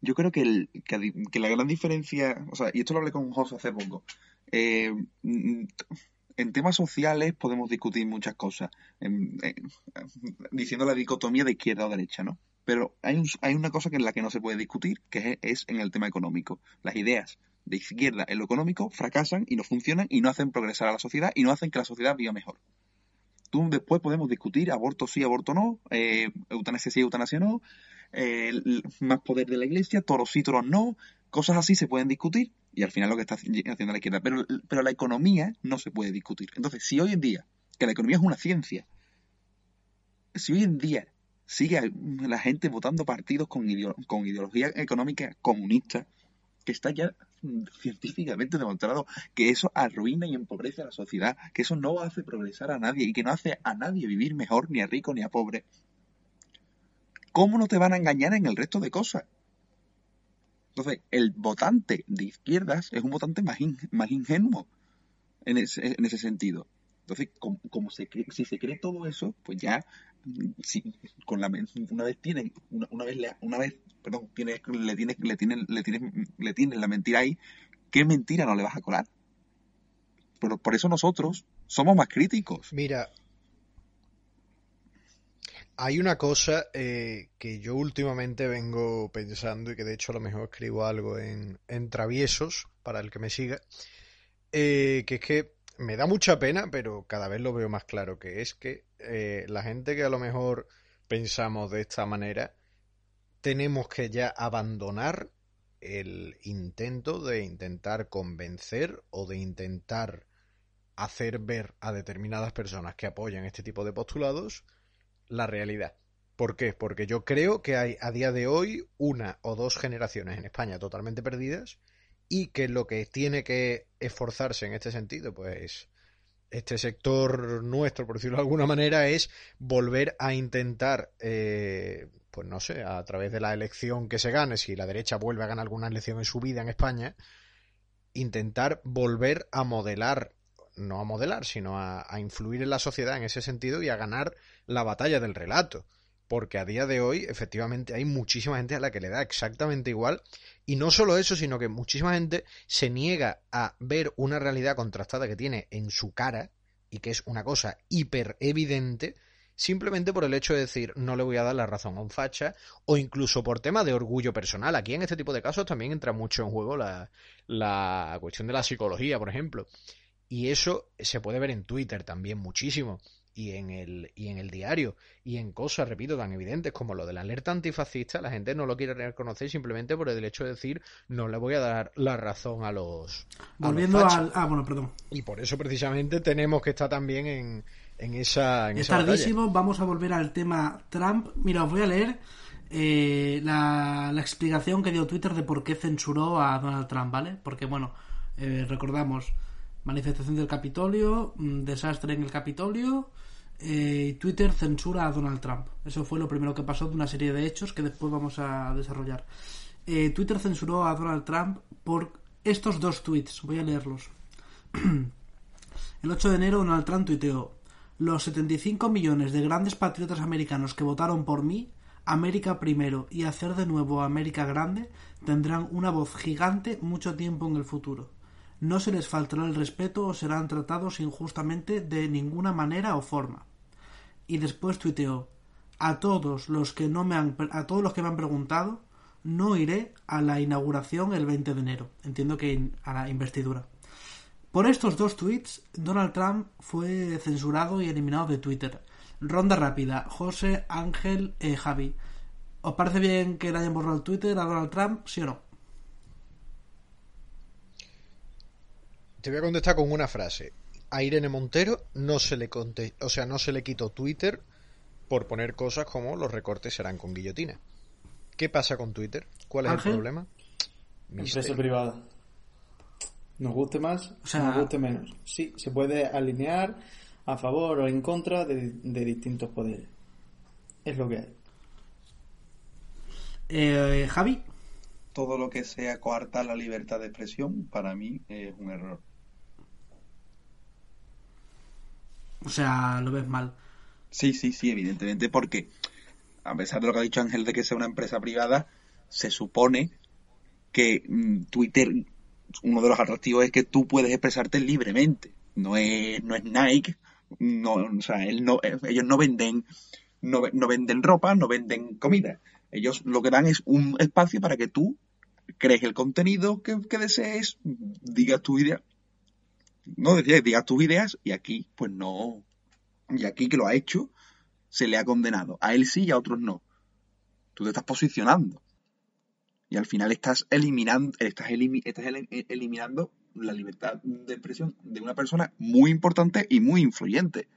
yo creo que, el, que, la gran diferencia, o sea, y esto lo hablé con José hace poco, eh, en temas sociales podemos discutir muchas cosas, en- en- diciendo la dicotomía de izquierda o derecha, ¿no? Pero hay, un- hay una cosa que en la que no se puede discutir, que es, en el tema económico. Las ideas de izquierda en lo económico fracasan y no funcionan y no hacen progresar a la sociedad y no hacen que la sociedad viva mejor. Tú después podemos discutir aborto sí, aborto no, eh, eutanasia sí, eutanasia no, eh, más poder de la iglesia, toros sí, toros no, cosas así se pueden discutir y al final lo que está haci- haciendo la izquierda. Pero, pero la economía no se puede discutir. Entonces, si hoy en día, que la economía es una ciencia, si hoy en día sigue la gente votando partidos con, con ideología económica comunista, que está ya científicamente demostrado que eso arruina y empobrece a la sociedad, que eso no hace progresar a nadie y que no hace a nadie vivir mejor, ni a rico ni a pobre. ¿Cómo no te van a engañar en el resto de cosas? Entonces, el votante de izquierdas es un votante más, in- más ingenuo en ese, en ese sentido. Entonces, como, como se si se cree todo eso, pues ya, con la, una vez tienen, una, vez, le- una vez, perdón, tienes, le tienes, le tienes, le tienes, le tienes la mentira ahí, ¿qué mentira no le vas a colar? Pero por eso nosotros somos más críticos. Mira, hay una cosa eh, que yo últimamente vengo pensando y que de hecho a lo mejor escribo algo en, en Traviesos, para el que me siga, eh, que es que me da mucha pena, pero cada vez lo veo más claro, que es que eh, la gente que a lo mejor pensamos de esta manera, tenemos que ya abandonar el intento de intentar convencer o de intentar hacer ver a determinadas personas que apoyan este tipo de postulados la realidad. ¿Por qué? Porque yo creo que hay a día de hoy una o dos generaciones en España totalmente perdidas y que lo que tiene que esforzarse en este sentido, pues este sector nuestro, por decirlo de alguna manera, es volver a intentar, eh, pues no sé, a través de la elección que se gane, si la derecha vuelve a ganar alguna elección en su vida en España, intentar volver a modelar, no a modelar, sino a, a influir en la sociedad en ese sentido y a ganar la batalla del relato. Porque a día de hoy, efectivamente, hay muchísima gente a la que le da exactamente igual. Y no solo eso, sino que muchísima gente se niega a ver una realidad contrastada que tiene en su cara y que es una cosa hiper evidente, simplemente por el hecho de decir no le voy a dar la razón a un facha o incluso por tema de orgullo personal. Aquí en este tipo de casos también entra mucho en juego la, la cuestión de la psicología, por ejemplo. Y eso se puede ver en Twitter también muchísimo. Y en, el, y en el diario. Y en cosas, repito, tan evidentes como lo de la alerta antifascista, la gente no lo quiere reconocer simplemente por el hecho de decir no le voy a dar la razón a los. a los Volviendo fachas". al... Ah, bueno, perdón. Y por eso precisamente tenemos que estar también en, en esa, en Es esa batalla. tardísimo, vamos a volver al tema Trump. Mira, os voy a leer eh, la, la explicación que dio Twitter de por qué censuró a Donald Trump, ¿vale? Porque, bueno, eh, recordamos, manifestación del Capitolio, mm, desastre en el Capitolio, eh, Twitter censura a Donald Trump. Eso fue lo primero que pasó de una serie de hechos que después vamos a desarrollar. Eh, Twitter censuró a Donald Trump por estos dos tweets. Voy a leerlos. [CLEARS THROAT] El 8 de enero Donald Trump tuiteó Los 75 millones de grandes patriotas americanos que votaron por mí América primero y hacer de nuevo América grande, tendrán una voz gigante mucho tiempo en el futuro. No se les faltará el respeto o serán tratados injustamente de ninguna manera o forma. Y después tuiteó a todos los que no me han a todos los que me han preguntado, no iré a la inauguración el 20 de enero. Entiendo que a la investidura. Por estos dos tweets, Donald Trump fue censurado y eliminado de Twitter. Ronda rápida. José, Ángel, eh, Javi. ¿Os parece bien que le hayan borrado el Twitter a Donald Trump? ¿Sí o no? Te voy a contestar con una frase. A Irene Montero no se le conte o sea, no se le quitó Twitter por poner cosas como los recortes serán con guillotina. ¿Qué pasa con Twitter? ¿Cuál es Ángel. el problema? Empresa Misterio. privada. Nos guste más, O sea- nos guste menos. Sí, se puede alinear a favor o en contra de, de distintos poderes. Es lo que hay. Eh, Javi. Todo lo que sea coartar la libertad de expresión, para mí es un error. O sea, lo ves mal. Sí, sí, sí, evidentemente, porque a pesar de lo que ha dicho Ángel de que sea una empresa privada, se supone que mm, Twitter, uno de los atractivos es que tú puedes expresarte libremente. No es, no es Nike, no, o sea, él no, eh, ellos no venden, no, ve- no venden ropa, no venden comida. Ellos lo que dan es un espacio para que tú crees el contenido que, que desees, digas tu idea. No decía, digas tus ideas y aquí, pues no, y aquí que lo ha hecho, se le ha condenado. A él sí y a otros no. Tú te estás posicionando. Y al final estás eliminando, estás, estás eli- eliminando la libertad de expresión de una persona muy importante y muy influyente.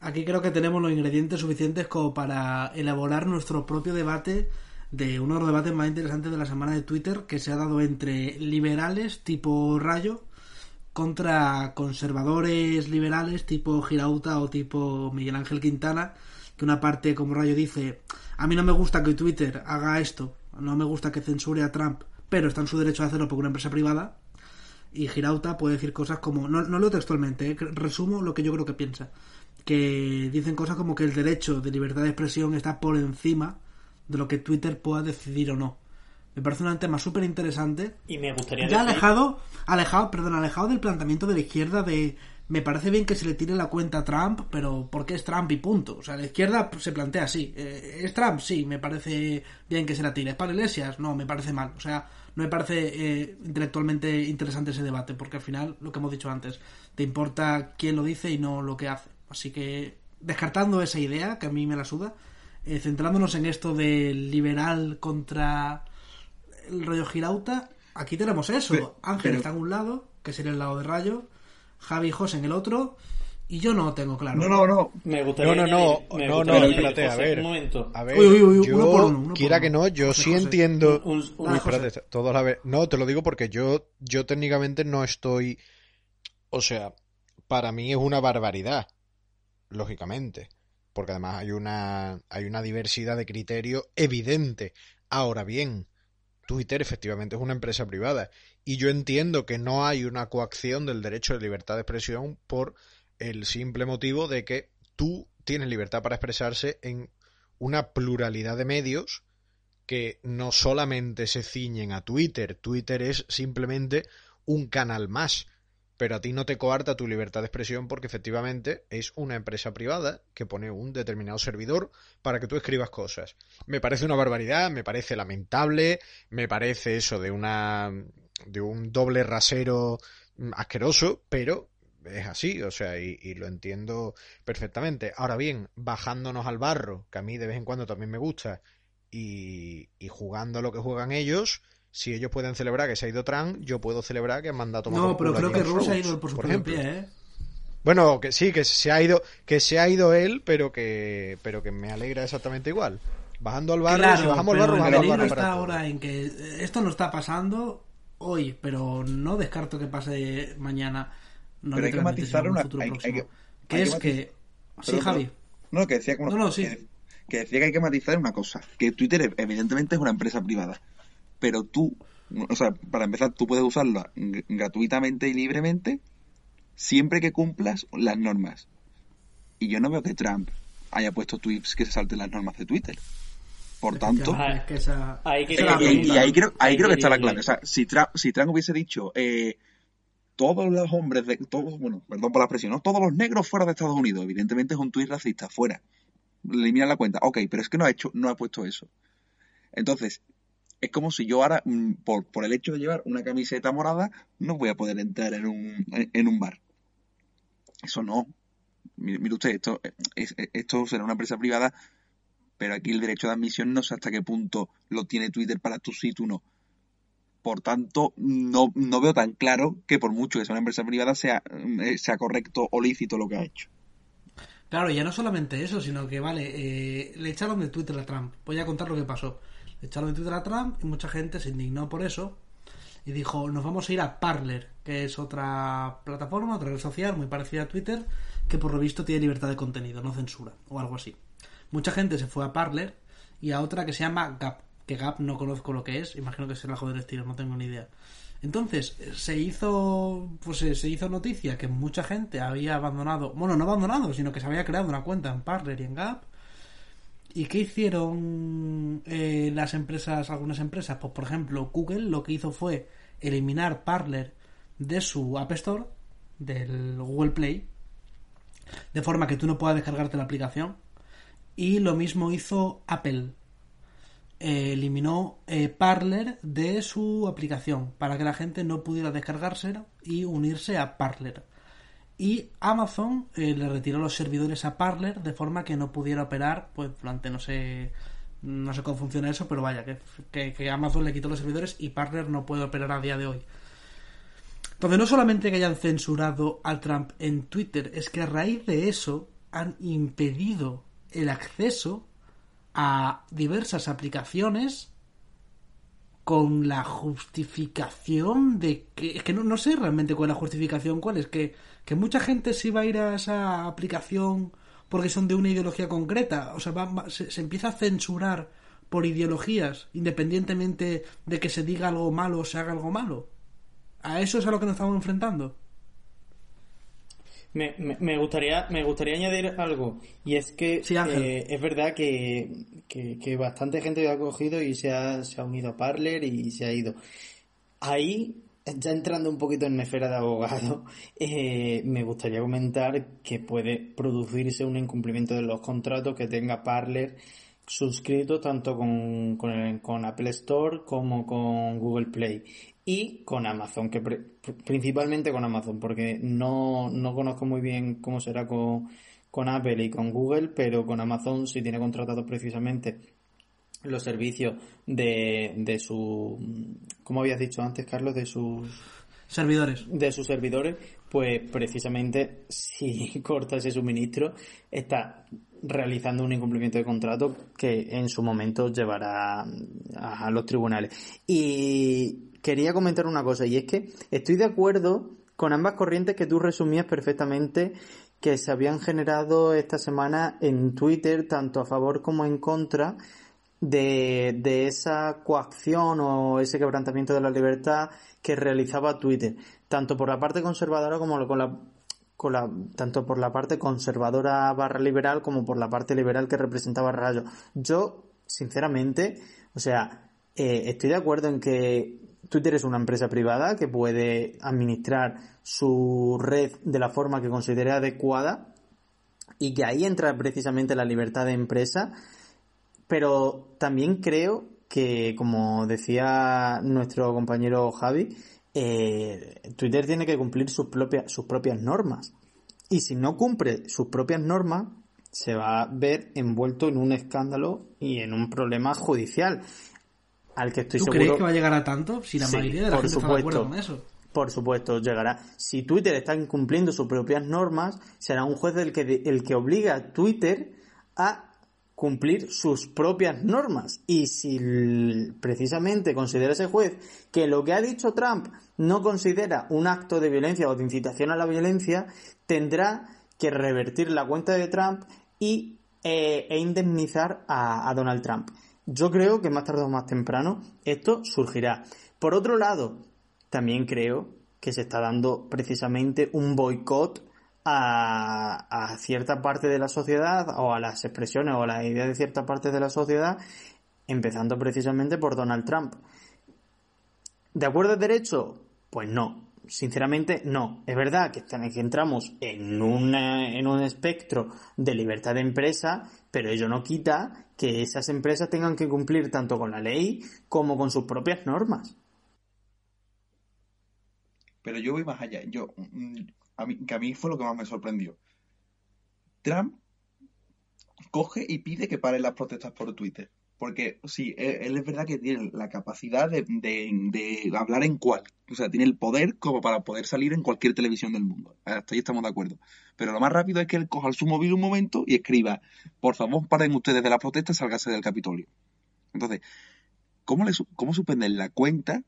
Aquí creo que tenemos los ingredientes suficientes como para elaborar nuestro propio debate de uno de los debates más interesantes de la semana de Twitter que se ha dado entre liberales tipo Rayo contra conservadores liberales tipo Girauta o tipo Miguel Ángel Quintana que una parte como Rayo dice a mí no me gusta que Twitter haga esto no me gusta que censure a Trump pero está en su derecho de hacerlo por una empresa privada y Girauta puede decir cosas como, no, no leo textualmente, eh, resumo lo que yo creo que piensa, que dicen cosas como que el derecho de libertad de expresión está por encima de lo que Twitter pueda decidir o no. Me parece un tema súper interesante. Y me gustaría Ya decir- alejado, alejado, perdón, alejado del planteamiento de la izquierda de me parece bien que se le tire la cuenta a Trump, pero porque es Trump y punto. O sea, la izquierda se plantea así. eh, ¿Es Trump? Sí, me parece bien que se la tire. ¿Es para Iglesias? No, me parece mal. O sea, no me parece eh, intelectualmente interesante ese debate, porque al final, lo que hemos dicho antes, te importa quién lo dice y no lo que hace. Así que, descartando esa idea, que a mí me la suda, eh, centrándonos en esto del liberal contra el rollo girauta, aquí tenemos eso. Pero- Ángel pero- está en un lado, que sería el lado de Rayo, Javi y José en el otro, y yo no tengo claro. No, no, no. Me gustaría No, no, no, me no, no, espérate, a ver. Un momento. A ver, Uy, uy, uy, yo, uno por uno, uno quiera por que no, yo José, sí José. entiendo. Un- un- Uy, una espérate, todos a la vez. No, te lo digo porque yo, yo técnicamente no estoy. O sea, para mí es una barbaridad, lógicamente, porque además hay una, hay una diversidad de criterio evidente. Ahora bien, Twitter efectivamente es una empresa privada y yo entiendo que no hay una coacción del derecho de libertad de expresión por el simple motivo de que tú tienes libertad para expresarse en una pluralidad de medios que no solamente se ciñen a Twitter, Twitter es simplemente un canal más, pero a ti no te coarta tu libertad de expresión porque efectivamente es una empresa privada que pone un determinado servidor para que tú escribas cosas. Me parece una barbaridad, me parece lamentable, me parece eso de una de un doble rasero asqueroso, pero es así, o sea, y, y lo entiendo perfectamente. Ahora bien, bajándonos al barro, que a mí de vez en cuando también me gusta, y, y jugando a lo que juegan ellos, si ellos pueden celebrar que se ha ido Trump, yo puedo celebrar que han mandado a tomar No, pero creo que Rusia ha ido por su por ejemplo. pie, ¿eh? Bueno, que sí, que se ha ido, que se ha ido él, pero que, pero que me alegra exactamente igual. Bajando al barro, si bajamos al barro, el bajamos al peligro barro está para ahora en que esto no está pasando hoy, pero no descarto que pase mañana. No Pero hay que matizar sino en un una- futuro hay- próximo. hay que- que hay es que que... Sí, Pero- Javi. No, que decía, que- No, no, sí. que, que decía que hay que matizar una cosa, que Twitter evidentemente es una empresa privada, pero tú, o sea, para empezar, tú puedes usarla gratuitamente y libremente siempre que cumplas las normas. Y yo no veo que Trump haya puesto tweets que se salten las normas de Twitter. Por tanto, Es que esa- Ahí que- esa es la y, ahí creo, ahí creo que está la clave. O sea, si Trump, si Trump hubiese dicho eh, todos los hombres de todos, bueno, perdón por la expresión, ¿no? todos los negros fuera de Estados Unidos, evidentemente es un tuit racista, fuera. Elimina la cuenta. Ok, pero es que no ha hecho, no ha puesto eso. Entonces, es como si yo ahora, mm, por, por el hecho de llevar una camiseta morada, no voy a poder entrar en un, en, un bar. Eso no. Mire, usted, esto, es- esto será una empresa privada, pero aquí el derecho de admisión no sé hasta qué punto lo tiene Twitter para tú sí, tú no. Por tanto, no, no veo tan claro que por mucho que sea una empresa privada sea, eh, sea correcto o lícito lo que ha hecho. Claro, ya no solamente eso, sino que, vale, eh, le echaron de Twitter a Trump. Voy a contar lo que pasó. Echaron de Twitter a Trump y mucha gente se indignó por eso y dijo, nos vamos a ir a Parler, que es otra plataforma, otra red social muy parecida a Twitter, que por lo visto tiene libertad de contenido, no censura, o algo así. Mucha gente se fue a Parler y a otra que se llama Gap, que Gap no conozco lo que es, imagino que será algo del estilo, no tengo ni idea. Entonces, se hizo pues se hizo noticia que mucha gente había abandonado, bueno, no abandonado, sino que se había creado una cuenta en Parler y en Gap. ¿Y qué hicieron eh, las empresas, algunas empresas? Pues por ejemplo, Google lo que hizo fue eliminar Parler de su App Store, del Google Play, de forma que tú no puedas descargarte la aplicación. Y lo mismo hizo Apple. Eh, eliminó eh, Parler de su aplicación para que la gente no pudiera descargársela y unirse a Parler. Y Amazon eh, le retiró los servidores a Parler de forma que no pudiera operar pues durante no sé no sé cómo funciona eso, pero vaya, que, que, Amazon le quitó los servidores y Parler no puede operar a día de hoy. Entonces, no solamente que hayan censurado a Trump en Twitter, es que a raíz de eso han impedido el acceso a diversas aplicaciones con la justificación de que es que no, no sé realmente cuál es la justificación cuál es que, que mucha gente se va a ir a esa aplicación porque son de una ideología concreta. O sea va- va- se, se empieza a censurar por ideologías independientemente de que se diga algo malo o se haga algo malo. A eso es a lo que nos estamos enfrentando Me, me, me gustaría me gustaría añadir algo y es que Sí, eh, es verdad que, que, que bastante gente ha cogido y se ha, se ha unido a Parler y se ha ido. Ahí ya entrando un poquito en esfera de abogado [LAUGHS] eh, me gustaría comentar que puede producirse un incumplimiento de los contratos que tenga Parler suscrito tanto con, con, Apple Store como con Google Play y con Amazon, que pre- principalmente con Amazon, porque no, no conozco muy bien cómo será con, con Apple y con Google, pero con Amazon sí tiene contratados precisamente los servicios de, de su, como habías dicho antes, Carlos, de sus servidores de sus servidores, pues precisamente si [LAUGHS] corta ese suministro, está realizando un incumplimiento de contrato que en su momento llevará a, a los tribunales. Y quería comentar una cosa, y es que estoy de acuerdo con ambas corrientes que tú resumías perfectamente que se habían generado esta semana en Twitter, tanto a favor como en contra, de, de esa coacción o ese quebrantamiento de la libertad que realizaba Twitter, tanto por la parte conservadora como con la, con la tanto por la parte conservadora barra liberal como por la parte liberal que representaba Rayo. Yo, sinceramente, o sea, eh, estoy de acuerdo en que Twitter es una empresa privada que puede administrar su red de la forma que considere adecuada y que ahí entra precisamente la libertad de empresa pero también creo que, como decía nuestro compañero Javi, eh, Twitter tiene que cumplir sus propias, sus propias normas. Y si no cumple sus propias normas, se va a ver envuelto en un escándalo y en un problema judicial. Al que estoy ¿Tú seguro. crees que va a llegar a tanto? Si la Sí, mayoría de la por gente está de acuerdo supuesto. con eso. Por supuesto, llegará. Si Twitter está incumpliendo sus propias normas, será un juez el que, el que obliga a Twitter a cumplir sus propias normas. Y si precisamente considera ese juez que lo que ha dicho Trump no considera un acto de violencia o de incitación a la violencia, tendrá que revertir la cuenta de Trump y, eh, e indemnizar a Donald Trump. Yo creo que más tarde o más temprano esto surgirá. Por otro lado, también creo que se está dando precisamente un boicot a, a cierta parte de la sociedad o a las expresiones o a las ideas de cierta parte de la sociedad, empezando precisamente por Donald Trump. ¿De acuerdo al derecho? Pues no. Sinceramente, no. Es verdad que, que entramos en, una, en un espectro de libertad de empresa, pero ello no quita que esas empresas tengan que cumplir tanto con la ley como con sus propias normas. Pero yo voy más allá. Yo, mm, a mí, que a mí fue lo que más me sorprendió. Trump coge y pide que paren las protestas por Twitter. Porque sí, él, es verdad que tiene la capacidad de, hablar en cual. O sea, tiene el poder como para poder salir en cualquier televisión del mundo. Hasta ahí estamos de acuerdo. Pero lo más rápido es que él coja su móvil un momento y escriba, por favor, paren ustedes de la protesta, salgase del Capitolio. Entonces, ¿cómo, le, cómo suspenden la cuenta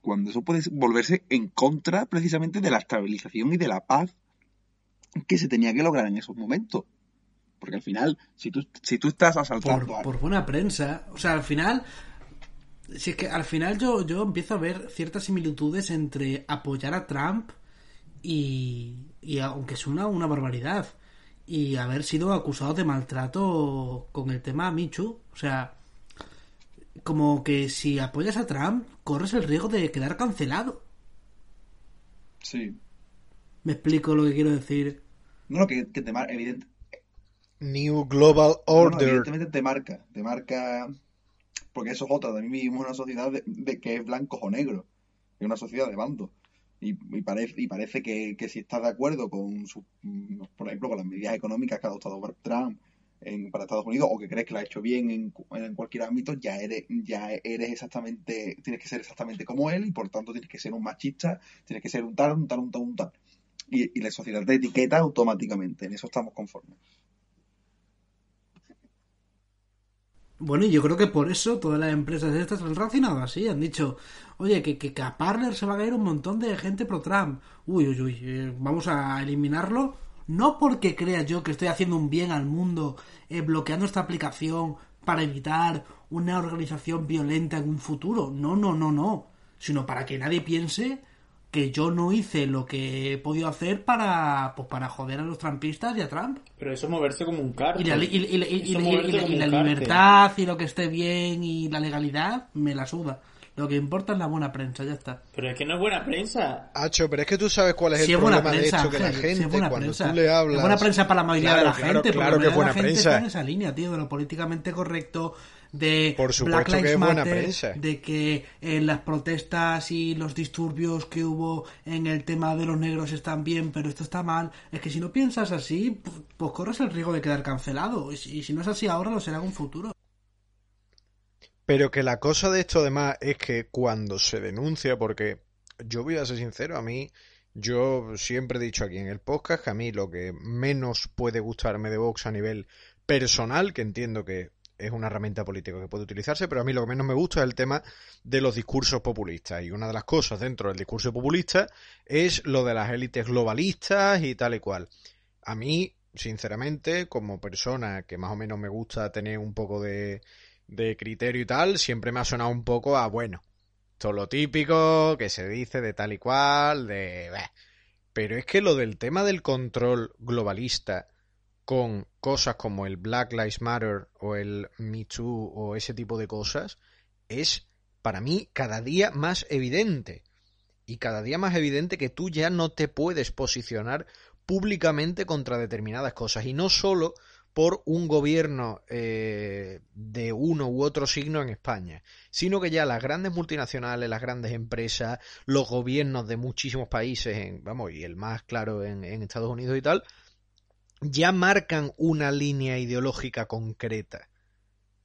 cuando eso puede volverse en contra precisamente de la estabilización y de la paz que se tenía que lograr en esos momentos? Porque al final, si tú, si tú estás asaltando... Por, por buena prensa. O sea, al final... Si es que al final yo, yo empiezo a ver ciertas similitudes entre apoyar a Trump y, y aunque suena una barbaridad, y haber sido acusado de maltrato con el tema Michu. O sea, como que si apoyas a Trump, corres el riesgo de quedar cancelado. Sí. ¿Me explico lo que quiero decir? No, que, que te, evidente, New Global Order. evidentemente te marca, te marca, porque eso es otra, también vivimos una sociedad de, que es blanco o negro, es una sociedad de bando. Y, parece, y parece que, si estás de acuerdo con, su, por ejemplo, con las medidas económicas que ha adoptado Trump en, para Estados Unidos o que crees que lo ha hecho bien en, en, cualquier ámbito, ya eres, ya eres exactamente, tienes que ser exactamente como él y por tanto tienes que ser un machista, tienes que ser un tal, un tal, un tal, un tal. Y, la sociedad te etiqueta automáticamente, en eso estamos conformes. Bueno, y yo creo que por eso todas las empresas de estas han reaccionado así. Han dicho, oye, que, que, a Parler se va a caer un montón de gente pro Trump. Uy, uy, uy, eh, vamos a eliminarlo. No porque crea yo que estoy haciendo un bien al mundo eh, bloqueando esta aplicación para evitar una organización violenta en un futuro. No, no, no, no. Sino para que nadie piense que yo no hice lo que he podido hacer para pues para joder a los trampistas y a Trump. Pero eso es moverse como un cártel. Y la, libertad y lo que esté bien y la legalidad me la suda. Lo que importa es la buena prensa, ya está. Pero es que no es buena prensa. Hacho, pero es que tú sabes cuál es el problema de esto, que la gente, cuando prensa. tú le hablas... Es buena prensa para la mayoría de la gente, claro que es buena prensa. en esa línea, tío, de lo políticamente correcto, de Por supuesto Black que es buena prensa. de que eh, las protestas y los disturbios que hubo en el tema de los negros están bien, pero esto está mal. Es que si no piensas así, pues corres el riesgo de quedar cancelado. Y si no es así ahora, lo será en un futuro. Pero que la cosa de esto además es que cuando se denuncia, porque yo voy a ser sincero, a mí, yo siempre he dicho aquí en el podcast que a mí lo que menos puede gustarme de Vox a nivel personal, que entiendo que es una herramienta política que puede utilizarse, pero a mí lo que menos me gusta es el tema de los discursos populistas. Y una de las cosas dentro del discurso populista es lo de las élites globalistas y tal y cual. A mí, sinceramente, como persona que más o menos me gusta tener un poco de, de criterio y tal, siempre me ha sonado un poco a, bueno, todo lo típico que se dice de tal y cual, de... Pero es que lo del tema del control globalista con cosas como el Black Lives Matter o el Me Too o ese tipo de cosas es para mí cada día más evidente. Y cada día más evidente que tú ya no te puedes posicionar públicamente contra determinadas cosas. Y no solo por un gobierno eh, de uno u otro signo en España, sino que ya las grandes multinacionales, las grandes empresas, los gobiernos de muchísimos países, en, vamos, y el más claro en Estados Unidos y tal, ya marcan una línea ideológica concreta.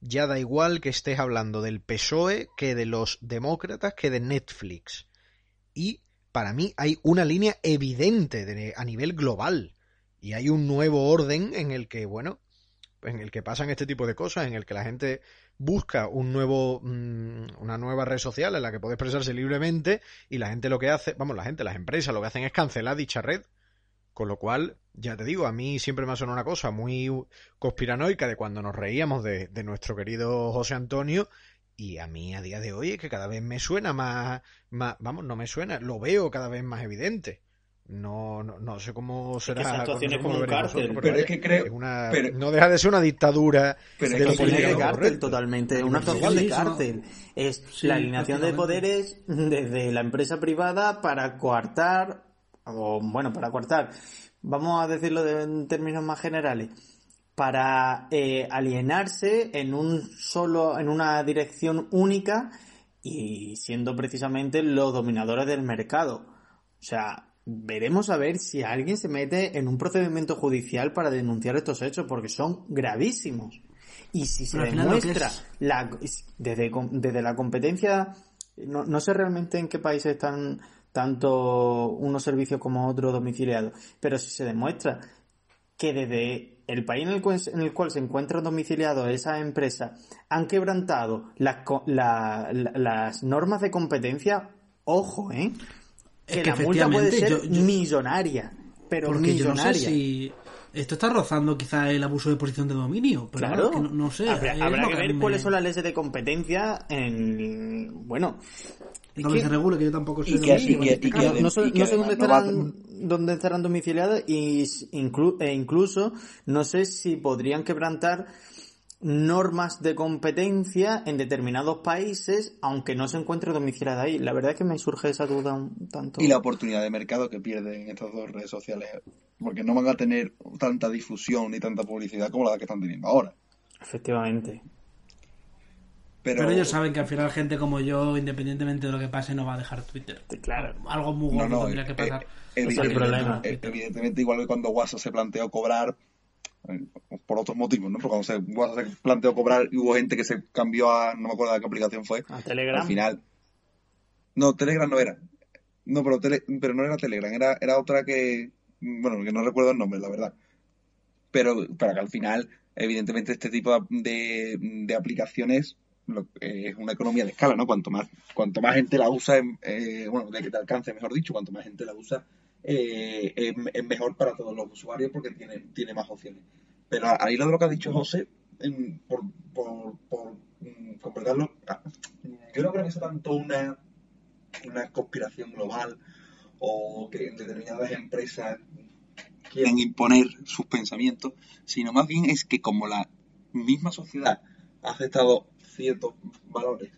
Ya da igual que estés hablando del PSOE, que de los demócratas, que de Netflix. Y para mí hay una línea evidente a nivel global. Y hay un nuevo orden en el que, bueno, en el que pasan este tipo de cosas, en el que la gente busca un nuevo, mm, una nueva red social en la que puede expresarse libremente y la gente lo que hace, vamos, la gente, las empresas lo que hacen es cancelar dicha red con lo cual, ya te digo, a mí siempre me ha sonado una cosa muy conspiranoica de cuando nos reíamos de, nuestro querido José Antonio y a mí a día de hoy es que cada vez me suena más, más, vamos, no me suena, lo veo cada vez más evidente. No, no, no sé cómo que será. esa situación no es sé cómo como un cárcel. vosotros, Pero es que creo- es una- pero- no deja de ser una dictadura Pero es de que políticamente de cárcel correcto. totalmente, una Sí, situación de cárcel. Es Sí, la alineación de poderes desde la empresa privada para coartar, o bueno, para coartar, vamos a decirlo de- en términos más generales, para eh, alienarse en un solo, en una dirección única y siendo precisamente los dominadores del mercado. O sea, veremos a ver si alguien se mete en un procedimiento judicial para denunciar estos hechos, porque son gravísimos. Y si se demuestra es- la, desde, desde la competencia, no, no sé realmente en qué países están tanto unos servicios como otros domiciliados, pero si se demuestra que desde el país en el, cual, en el cual se encuentran domiciliados esas empresas han quebrantado las, la- la- las normas de competencia, ojo, ¿eh? Es Que, que la multa puede ser yo- yo- millonaria, pero Porque yo no sé millonaria. si esto está rozando quizá el abuso de posición de dominio, pero Claro, bueno, que no, no sé. habrá, que a ver me- cuáles son las leyes de competencia en bueno que- se regule, que yo tampoco sé. Este no sé, dónde estarán dónde estarán domiciliadas y inclu- e incluso no sé si podrían quebrantar normas de competencia en determinados países aunque no se encuentre domiciliada ahí la verdad es que me surge esa duda un tanto Y la oportunidad de mercado que pierden estas dos redes sociales, porque no van a tener tanta difusión ni tanta publicidad como la que están teniendo ahora. efectivamente Pero, Pero ellos saben que al final gente como yo, independientemente de lo que pase, no va a dejar Twitter. claro Algo muy no, gordo no, tendría que eh, pasar. eh, el evidentemente, problema. eh, evidentemente, igual que cuando WhatsApp se planteó cobrar, por otros motivos, ¿no? Porque cuando se, planteó cobrar y hubo gente que se cambió a, no me acuerdo de qué aplicación fue, a Telegram al final. No, Telegram no era. No, pero, tele- pero no era Telegram, era, era otra que, bueno, que no recuerdo el nombre, la verdad. Pero para que al final, evidentemente, este tipo de, de aplicaciones lo- eh, es una economía de escala, ¿no? Cuanto más, cuanto más gente la usa, eh, bueno, de que te alcance, mejor dicho, cuanto más gente la usa, eh, es, mejor para todos los usuarios porque tiene, tiene más opciones. Pero ahí lo de lo que ha dicho José, por, por, por mm, completarlo, ah, yo no creo que sea tanto una, una conspiración global o que determinadas empresas quieran imponer sus pensamientos, sino más bien es que como la misma sociedad ha aceptado ciertos valores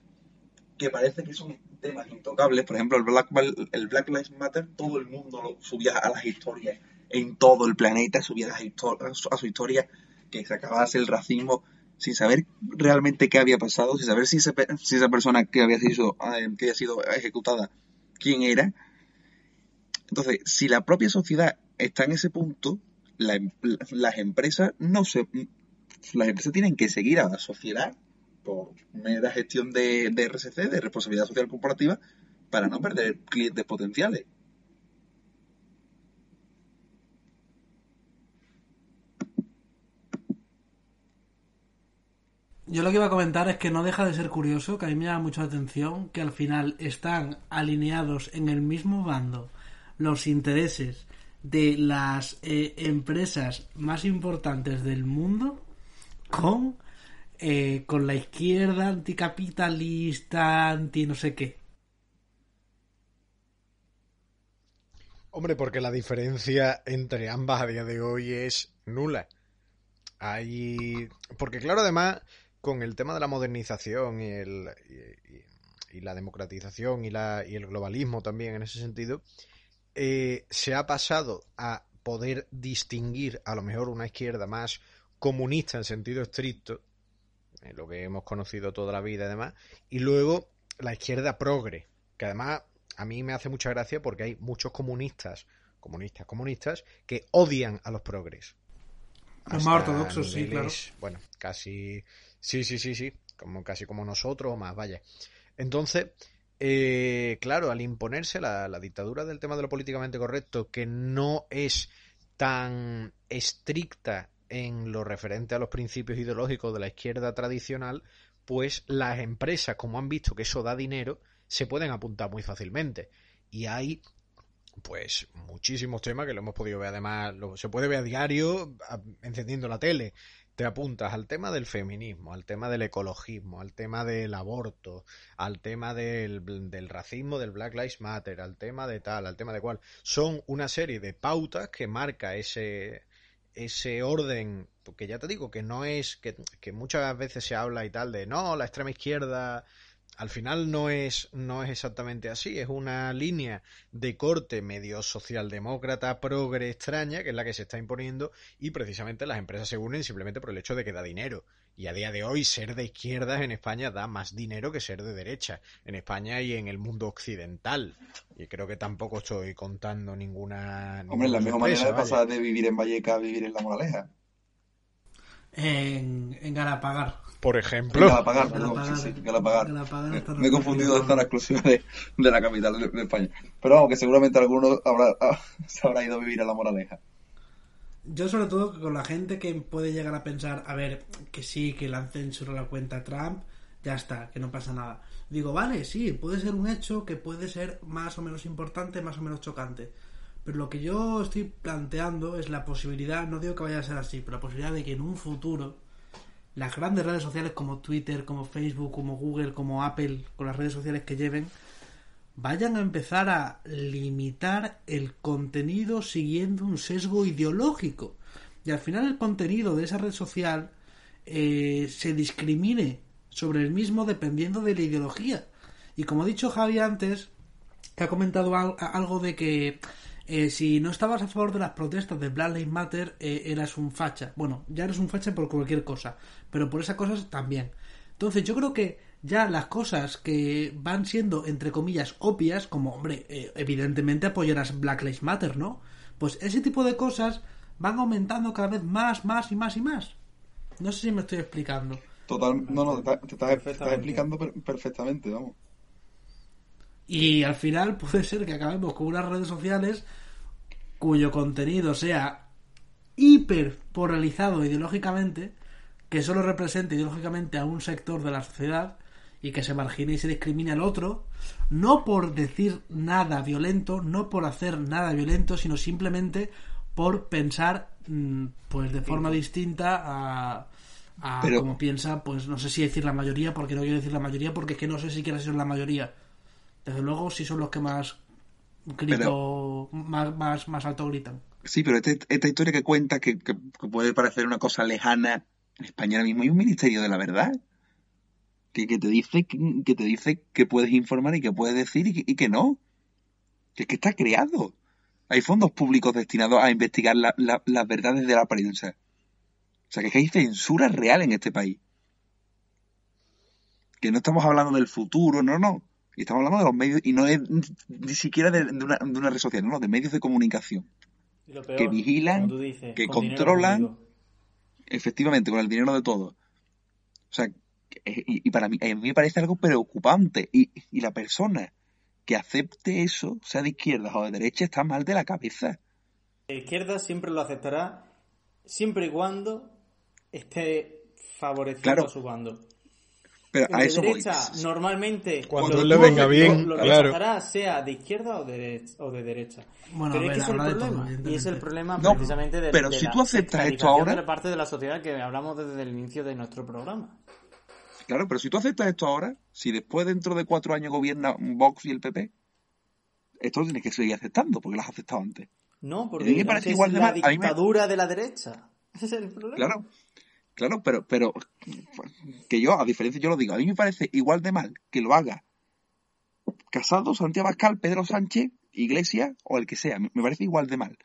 que parece que son temas intocables, por ejemplo el Black, el Black Lives Matter, todo el mundo lo subía a las historias en todo el planeta, subía a, su- historia que se acabase el racismo sin saber realmente qué había pasado, sin saber si, pe- si esa persona que había sido, eh, que había sido ejecutada, quién era. Entonces, si la propia sociedad está en ese punto, la em- las empresas no se las empresas tienen que seguir a la sociedad por mera gestión de, RSC, de responsabilidad social corporativa, para no perder clientes potenciales. Yo lo que iba a comentar es que no deja de ser curioso, que a mí me llama mucho la atención, que al final están alineados en el mismo bando los intereses de las eh, empresas más importantes del mundo con, eh, con la izquierda anticapitalista, anti no sé qué. Hombre, porque la diferencia entre ambas a día de hoy es nula. Porque, claro, además, con el tema de la modernización y, el, y, la democratización y, la, y el globalismo también en ese sentido, eh, se ha pasado a poder distinguir a lo mejor una izquierda más comunista en sentido estricto, lo que hemos conocido toda la vida además, y luego la izquierda progre, que además a mí me hace mucha gracia porque hay muchos comunistas, comunistas, comunistas, que odian a los progres. Los más ortodoxos, sí, niveles, Bueno, casi. Sí, sí, sí, sí. Como, casi como nosotros o más, vaya. Entonces, eh, claro, al imponerse la, la dictadura del tema de lo políticamente correcto, que no es tan estricta en lo referente a los principios ideológicos de la izquierda tradicional, pues las empresas, como han visto que eso da dinero, se pueden apuntar muy fácilmente. Y hay pues muchísimos temas que lo hemos podido ver además, lo, se puede ver a diario encendiendo la tele. te apuntas al tema del feminismo, al tema del ecologismo, al tema del aborto, al tema del, del, racismo, del Black Lives Matter, al tema de tal, al tema de cual. Son una serie de pautas que marca ese, ese orden, porque ya te digo que no es, que, muchas veces se habla y tal de, no, la extrema izquierda al final no es, no es exactamente así, es una línea de corte medio socialdemócrata, progre extraña, que es la que se está imponiendo, y precisamente las empresas se unen simplemente por el hecho de que da dinero. Y a día de hoy ser de izquierdas en España da más dinero que ser de derecha, en España y en el mundo occidental. Y creo que tampoco estoy contando ninguna... Hombre, la mejor manera de pasar de vivir en Valleca a vivir en La Moraleja. En, en Galapagar por ejemplo. Galapagar, perdón, sí, sí, Galapagar. Me he confundido de zona exclusiva de, de, la capital de, de, España. Pero vamos, que seguramente alguno habrá, [LAUGHS] se habrá ido a vivir a la moraleja. Yo sobre todo con la gente que puede llegar a pensar, a ver, que sí, que le han la cuenta Trump, ya está, que no pasa nada. Digo, vale, sí, puede ser un hecho que puede ser más o menos importante, más o menos chocante. Pero lo que yo estoy planteando es la posibilidad, no digo que vaya a ser así, pero la posibilidad de que en un futuro las grandes redes sociales como Twitter, como Facebook, como Google, como Apple, con las redes sociales que lleven, vayan a empezar a limitar el contenido siguiendo un sesgo ideológico. Y al final el contenido de esa red social eh, se discrimine sobre el mismo dependiendo de la ideología. Y como ha dicho Javi antes, que ha comentado algo de que eh, si no estabas a favor de las protestas de Black Lives Matter, eh, eras un facha. Bueno, ya eres un facha por cualquier cosa, pero por esas cosas también. Entonces yo creo que ya las cosas que van siendo, entre comillas, obvias, como, hombre, eh, evidentemente apoyarás Black Lives Matter, ¿no? Pues ese tipo de cosas van aumentando cada vez más, más y más y más. No sé si me estoy explicando. Total, no, no, te, estás, explicando perfectamente, vamos. Y al final [LAUGHS] puede ser que acabemos con unas redes sociales cuyo contenido sea hiper polarizado ideológicamente, que solo represente ideológicamente a un sector de la sociedad y que se margine y se discrimine al otro, no por decir nada violento, no por hacer nada violento, sino simplemente por pensar mm, pues de forma distinta a, a como piensa, pues no sé si decir la mayoría, porque no quiero decir la mayoría, porque es que no sé si quiere ser la mayoría desde luego sí son los que más grito, más, más, más alto gritan. Sí, pero este, esta historia que cuenta, que, que, puede parecer una cosa lejana, en España ahora mismo hay un ministerio de la verdad. Que, que te dice que, te dice que puedes informar y que puedes decir y que, no. Que es que está creado. Hay fondos públicos destinados a investigar la, las verdades de la prensa. O sea, que, es que hay censura real en este país. Que no estamos hablando del futuro, no, no. Y estamos hablando de los medios, y no es ni siquiera de, una, de una, red social, no, de medios de comunicación. que vigilan, que controlan, efectivamente, con el dinero de todos. O sea, y, para mí, a mí me parece algo preocupante. Y, y la persona que acepte eso, sea de izquierda o de derecha, está mal de la cabeza. La izquierda siempre lo aceptará siempre y cuando esté favoreciendo a su bando. Pero a eso derecha, normalmente, cuando, le venga bien, lo, claro. sea de izquierda o de, o de derecha. Bueno, pero ver, es que es el problema. Todo, y es el problema no, precisamente de, pero de si la tú aceptas esto ahora de la parte de la sociedad que hablamos desde el inicio de nuestro programa. Claro, pero si tú aceptas esto ahora, si después dentro de cuatro años gobierna Vox y el PP, esto lo tienes que seguir aceptando porque lo has aceptado antes. No, porque a mí me parece igual de la mal. dictadura me... de la derecha. [LAUGHS] Ese es el problema. Claro, Claro, pero, pero que yo, a diferencia, yo lo digo, a mí me parece igual de mal que lo haga Casado, Santiago Pascal, Pedro Sánchez, Iglesia o el que sea. Me parece igual de mal.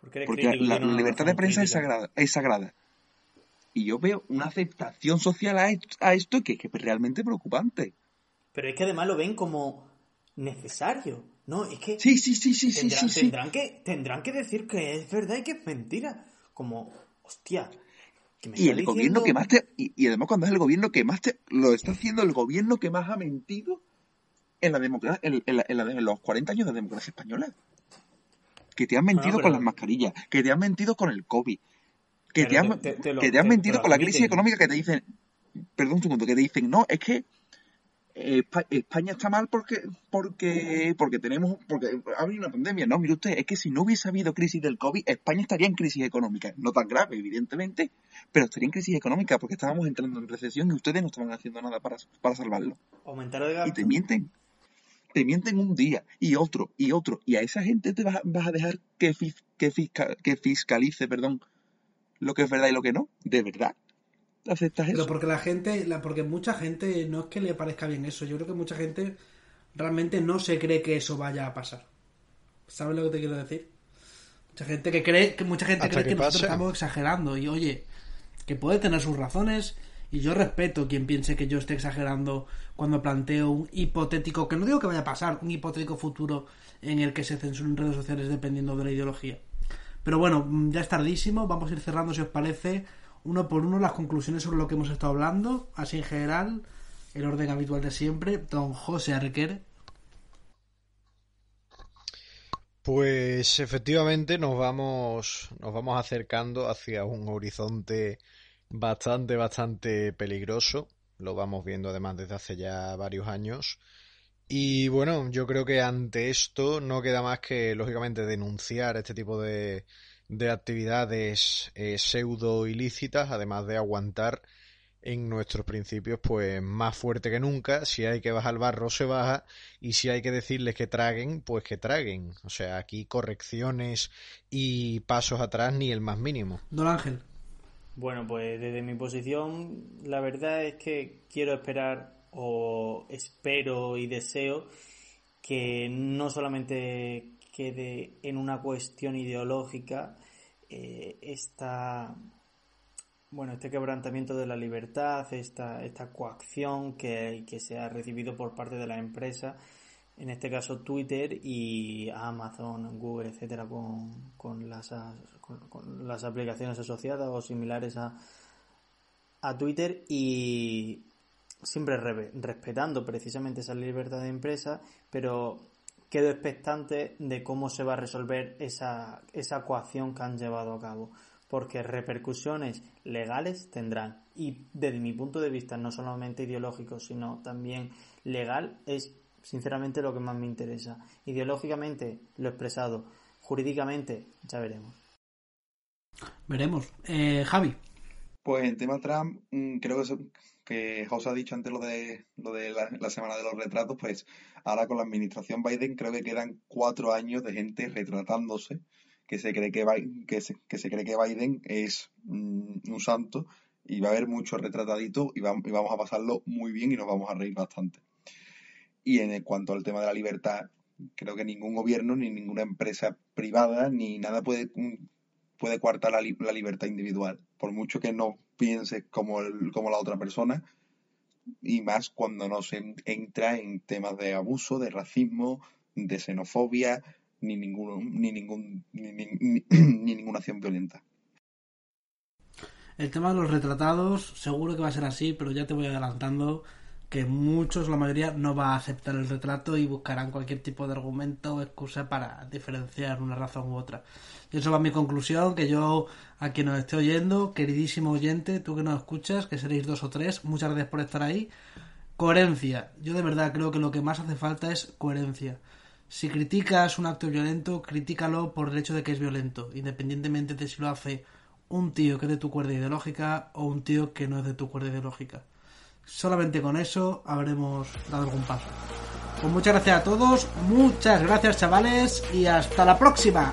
Porque, la, libertad de prensa es sagrada, es sagrada. Y yo veo una aceptación social a esto, a esto que, que es realmente preocupante. Pero es que además lo ven como necesario. No, es que. Sí, sí, sí, sí, tendrán, sí, tendrán Que, tendrán que decir que es verdad y que es mentira. Como, hostia, y el gobierno que más te, y, además cuando es el gobierno que más te, lo está haciendo el gobierno que más ha mentido en la democracia, en, en, los 40 años de democracia española. Que te han mentido con las mascarillas, que te han mentido con el COVID, que te han, que te han mentido con la crisis económica que te dicen, perdón un segundo, que te dicen, no, es que eh, Espa- España está mal porque porque porque tenemos porque ha habido una pandemia. No, mire usted, es que si no hubiese habido crisis del COVID, España estaría en crisis económica. No tan grave, evidentemente, pero estaría en crisis económica porque estábamos entrando en recesión y ustedes no estaban haciendo nada para, para salvarlo. Aumentar el Y gasto. te mienten. Te mienten un día y otro y otro. Y a esa gente te vas, a- vas a dejar que, fis- que, fisca- que fiscalice, perdón, lo que es verdad y lo que no. ¿De verdad? ¿Aceptas Pero eso? porque la gente, la, porque mucha gente no es que le parezca bien eso. Yo creo que mucha gente realmente no se cree que eso vaya a pasar. ¿Sabes lo que te quiero decir? Mucha gente que cree que mucha gente Hasta cree que que nosotros estamos exagerando y oye, que puede tener sus razones y yo respeto quien piense que yo esté exagerando cuando planteo un hipotético, que no digo que vaya a pasar, un hipotético futuro en el que se censuren redes sociales dependiendo de la ideología. Pero bueno, mm, ya es tardísimo, vamos a ir cerrando si os parece uno por uno las conclusiones sobre lo que hemos estado hablando, así en general, el orden habitual de siempre, don José Arquer. Pues efectivamente nos vamos, nos vamos acercando hacia un horizonte bastante, bastante peligroso. Lo vamos viendo además desde hace ya varios años. Y bueno, yo creo que ante esto no queda más que, lógicamente, denunciar este tipo de, de actividades eh, pseudo ilícitas, además de aguantar en nuestros principios, pues más fuerte que nunca. Si hay que bajar el barro, se baja. Y si hay que decirles que traguen, pues que traguen. O sea, aquí correcciones y pasos atrás ni el más mínimo. Don Ángel. Bueno, pues desde mi posición, la verdad es que quiero esperar o espero y deseo que no solamente quede en una cuestión ideológica eh, esta bueno este quebrantamiento de la libertad esta esta coacción que, que se ha recibido por parte de la empresa en este caso Twitter y Amazon, Google, etcétera, con, con, las, as- con, con las aplicaciones asociadas o similares a, a Twitter y siempre re- respetando precisamente esa libertad de empresa, pero quedo expectante de cómo se va a resolver esa, esa coacción que han llevado a cabo, porque repercusiones legales tendrán. Y desde mi punto de vista, no solamente ideológico, sino también legal, es sinceramente lo que más me interesa. Ideológicamente, lo expresado. Jurídicamente, ya veremos. Veremos. Eh, Javi. Pues en tema Trump, mm, creo que, que José ha dicho antes lo de, lo de la, semana de los retratos, pues ahora con la administración Biden creo que quedan cuatro años de gente retratándose, que se cree que, Bi- que se, cree que Biden es mm, un santo y va a haber mucho retratadito y, vam- y vamos a pasarlo muy bien y nos vamos a reír bastante. Y en cuanto al tema de la libertad, creo que ningún gobierno ni ninguna empresa privada ni nada puede, puede coartar la libertad individual, por mucho que no pienses como, el- como la otra persona, y más cuando no se en- entra en temas de abuso, de racismo, de xenofobia, ni ningún, ni ningún, ni, ni- ni- [CLEARS THROAT] ni ninguna acción violenta. El tema de los retratados, seguro que va a ser así, pero ya te voy adelantando que muchos, la mayoría, no va a aceptar el retrato y buscarán cualquier tipo de argumento o excusa para diferenciar una razón u otra. Y eso va a mi conclusión, que yo, a quien nos esté oyendo, queridísimo oyente, tú que nos escuchas, que seréis dos o tres, muchas gracias por estar ahí. Coherencia. Yo de verdad creo que lo que más hace falta es coherencia. Si criticas un acto violento, critícalo por el hecho de que es violento, independientemente de si lo hace un tío que es de tu cuerda ideológica o un tío que no es de tu cuerda ideológica. Solamente con eso habremos dado algún paso. Pues muchas gracias a todos, muchas gracias chavales y hasta la próxima.